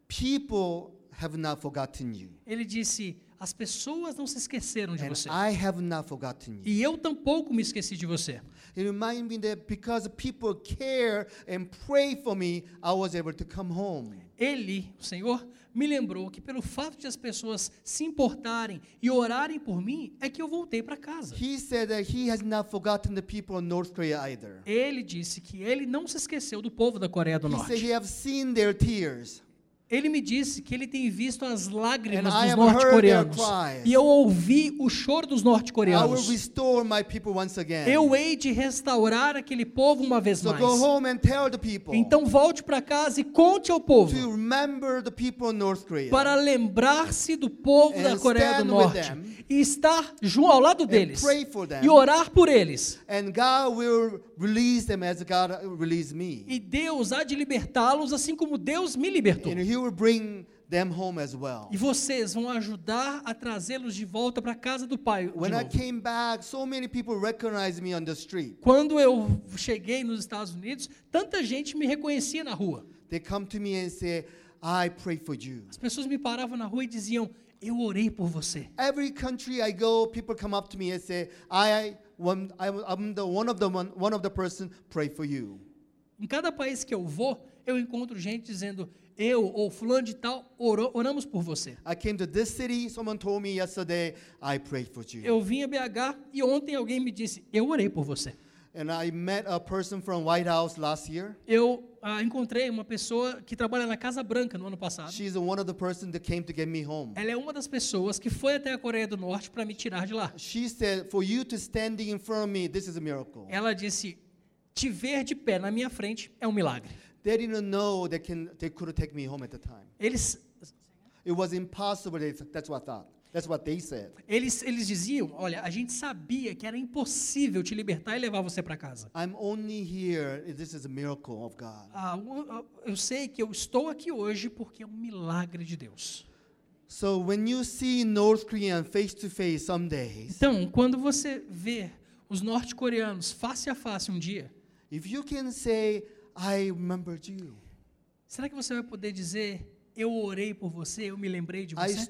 "People have not forgotten you, Ele disse: as pessoas não se esqueceram de and você. I have not forgotten you." E eu tampouco me esqueci de você. It reminded me that because people care and pray for me, I was able to come home. Ele, o Senhor, me lembrou que pelo fato de as pessoas se importarem e orarem por mim, é que eu voltei para casa. He said that he has not forgotten the people of North Korea either. Ele disse que ele não se esqueceu do povo da Coreia do He said Norte. Ele me disse que ele tem visto as lágrimas And dos norte-coreanos. E eu ouvi o choro dos norte-coreanos. Eu hei de restaurar aquele povo uma vez So mais. Então volte para casa e conte ao povo. Para lembrar-se do povo And da Coreia do Norte. e estar junto ao lado deles. e orar por eles. And God will release them as God released me. E Deus há de libertá-los assim como Deus me libertou. And He will bring them home as well. E vocês vão ajudar a trazê-los de volta para a casa do Pai. When I came back, so many people recognized me on the street. Quando eu cheguei nos Estados Unidos, tanta gente me reconhecia na rua. They come to me and say, I pray for you. As pessoas me paravam na rua e diziam: Eu orei por você. Every country I go, people come up to me and say, I, one, I, I'm the one of the one, one of the person pray for you. Em cada país que eu vou, eu encontro gente dizendo: Eu ou fulano de tal orou- oramos por você. I came to this city, someone told me yesterday, I prayed for you. Eu vim a BH e ontem alguém me disse: Eu orei por você. And I met a person from White House last year. Eu ah, encontrei uma pessoa que trabalha na Casa Branca no ano passado. She's one of the person that came to get me home. Ela é uma das pessoas que foi até a Coreia do Norte para me tirar de lá. She said, for you to standing in front of me, this is a miracle. Ela disse: Te ver de pé na minha frente é um milagre. They didn't know they, can, they could take me home at the time. Eles, It was impossible. That's what I thought. That's what they said. eles, eles diziam: Olha, a gente sabia que era impossível te libertar e levar você para casa. I'm only here. This is a miracle of God. Ah, eu sei que eu estou aqui hoje porque é um milagre de Deus. So when you see North Korean face to face some days, Então, quando você vê os norte-coreanos face a face um dia, if you can say, I remembered you. será que você vai poder dizer: Eu orei por você, eu me lembrei de você?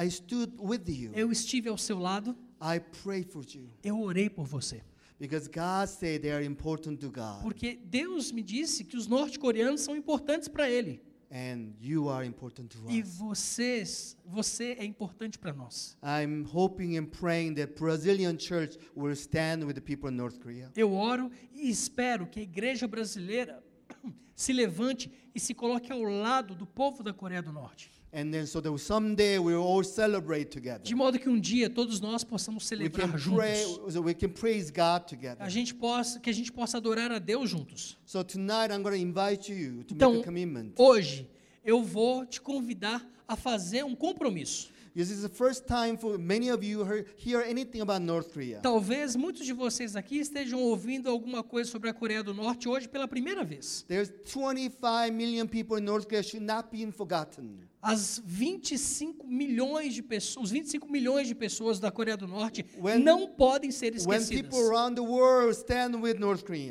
I stood with you. Eu estive ao seu lado, I prayed for you. eu orei por você. Because God said they are important to God. Porque Deus me disse que os norte-coreanos são importantes para Ele. And you are important to E us. vocês, você é importante para nós. I'm hoping and praying that Brazilian church will stand with the people in North Korea. Eu oro e espero que a igreja brasileira se levante e se coloque ao lado do povo da Coreia do Norte. And then so that someday we'll all celebrate together. De modo que um dia todos nós possamos celebrar pray, juntos. so we can praise God together. A gente possa, que a gente possa adorar a Deus juntos. So tonight I'm going to invite you to Então, make a commitment. hoje eu vou te convidar a fazer um compromisso. This is the first time for many of you hear, hear anything about North Korea. Talvez muitos de vocês aqui estejam ouvindo alguma coisa sobre a Coreia do Norte hoje pela primeira vez. There's 25 million people in North Korea should not be forgotten. As 25 milhões de pessoas, os 25 milhões de pessoas da Coreia do Norte When- não podem ser esquecidas.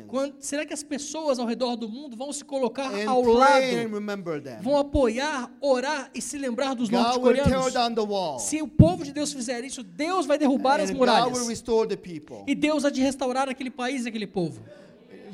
Quando- será que as pessoas ao redor do mundo vão se colocar and ao lado, vão apoiar, orar e se lembrar dos norte-coreanos? Se o povo de Deus fizer isso, Deus vai derrubar as And will muralhas. E Deus há de restaurar aquele país e aquele povo.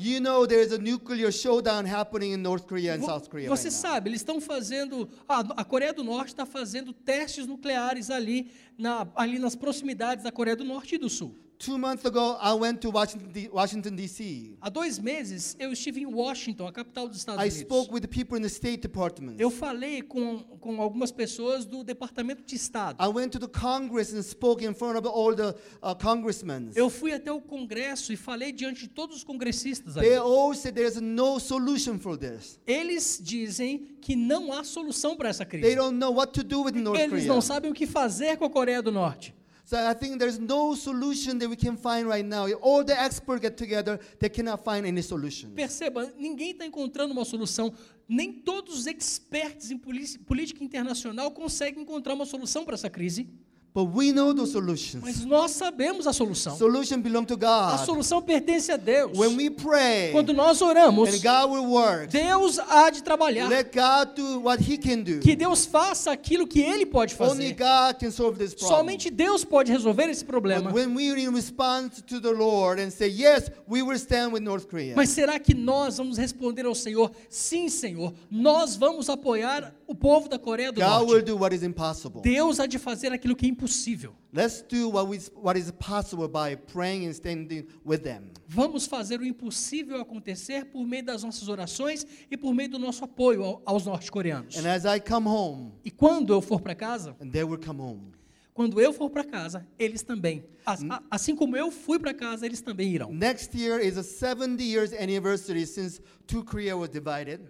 You know there is a nuclear showdown happening in North Korea and South Korea Você right sabe, eles estão fazendo. A, a Coreia do Norte está fazendo testes nucleares ali, na, ali nas proximidades da Coreia do Norte e do Sul. Two months ago, I went to Washington, D.C. Há dois meses eu estive em Washington, a capital dos Estados I Unidos. spoke with the people in the State Department. Eu falei com, com algumas pessoas do Departamento de Estado. I went to the Congress and spoke in front of all the uh, congressmen. Eu fui até o Congresso e falei diante de todos os congressistas They all said there's no solution for this. Eles dizem que não há solução para essa They crise. don't know what to do with North Eles Korea. não sabem o que fazer com a Coreia do Norte. So I think there's no solution that we can find right now. All the experts get together, they cannot find any solution. Perceba, ninguém está encontrando uma solução. Nem todos os experts em polí- política internacional conseguem encontrar uma solução para essa crise. But we know the solutions. Mas nós sabemos a solução. Solution belong to A solução pertence a Deus. When we pray, Quando nós oramos, and God will work. Deus há de trabalhar. Let God do what He can do. Que Deus faça aquilo que Ele pode Only fazer. God can solve this problem. Somente Deus pode resolver esse problema. But when we respond to the Lord and say, Yes, we will stand with North Korea. Mas será que nós vamos responder ao Senhor? Sim, Senhor. Nós vamos apoiar o povo da Coreia do God will Norte. do what is impossible. Deus há de fazer aquilo que é impossível. Let's do what is, what is possible by praying and standing with them. Vamos fazer o impossível acontecer por meio das nossas orações e por meio do nosso apoio ao- aos norte-coreanos. And as I come home, E quando eu for para casa, and they will come home. quando eu for para casa, eles também. As- a- Assim como eu fui para casa, eles também irão. Next year is a 70 years anniversary since two Korea was divided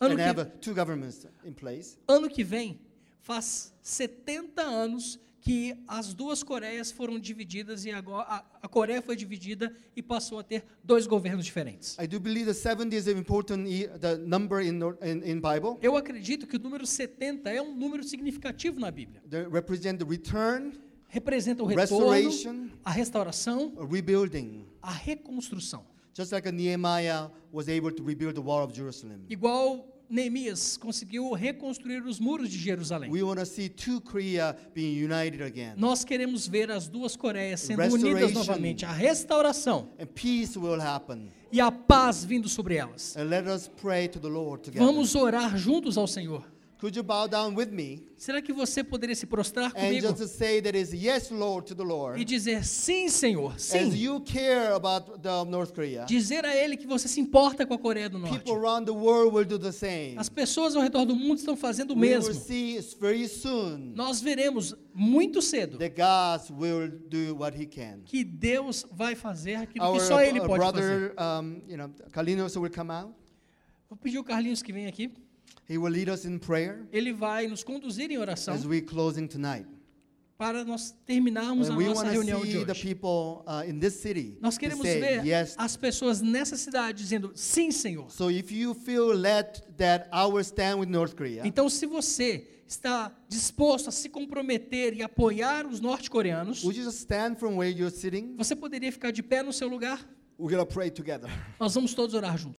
Ano que, two governments in place. ano que vem, faz 70 anos que as duas Coreias foram divididas e agora a, a Coreia foi dividida e passou a ter dois governos diferentes. I do believe the 70 is an important ye- the number in, in. Eu acredito que o número 70 é um número significativo na Bíblia. They represent the return, Representa o retorno, a restauração, a rebuilding. a reconstrução. Just like Nehemiah was able to rebuild the wall of Jerusalem. Igual Neemias conseguiu reconstruir os muros de Jerusalém. We want to see two Korea being united again. Nós queremos ver as duas Coreias sendo unidas novamente, a restauração And peace will happen. e a paz vindo sobre elas. And let us pray to the Lord together. Vamos orar juntos ao Senhor. Could you bow down with me Será que você poderia se prostrar and comigo just to say that is yes, Lord, to the e Lord? dizer sim, Senhor, As sim. you care about the North Korea, Dizer a Ele que você se importa com a Coreia do Norte. people around the world will do the same. As pessoas ao redor do mundo estão fazendo o We will mesmo. see very soon Nós veremos muito cedo that God will do what He can. que Deus vai fazer aquilo Our que só Ele uh, pode fazer. brother, um, you know, Kalinos will come out. Vou pedir o Carlinhos que vem aqui. He will lead us in prayer Ele vai nos conduzir em oração as we closing tonight. para nós terminarmos a And we nossa want to reunião de see the hoje. people uh, in this city Nós queremos say ver yes. as pessoas nessa cidade dizendo sim, Senhor. So if you feel led that I will stand with North Korea, Então, se você está disposto a se comprometer e apoiar os norte-coreanos, would you just stand from where you're sitting? você poderia ficar de pé no seu lugar? We're gonna pray together. Nós vamos todos orar juntos.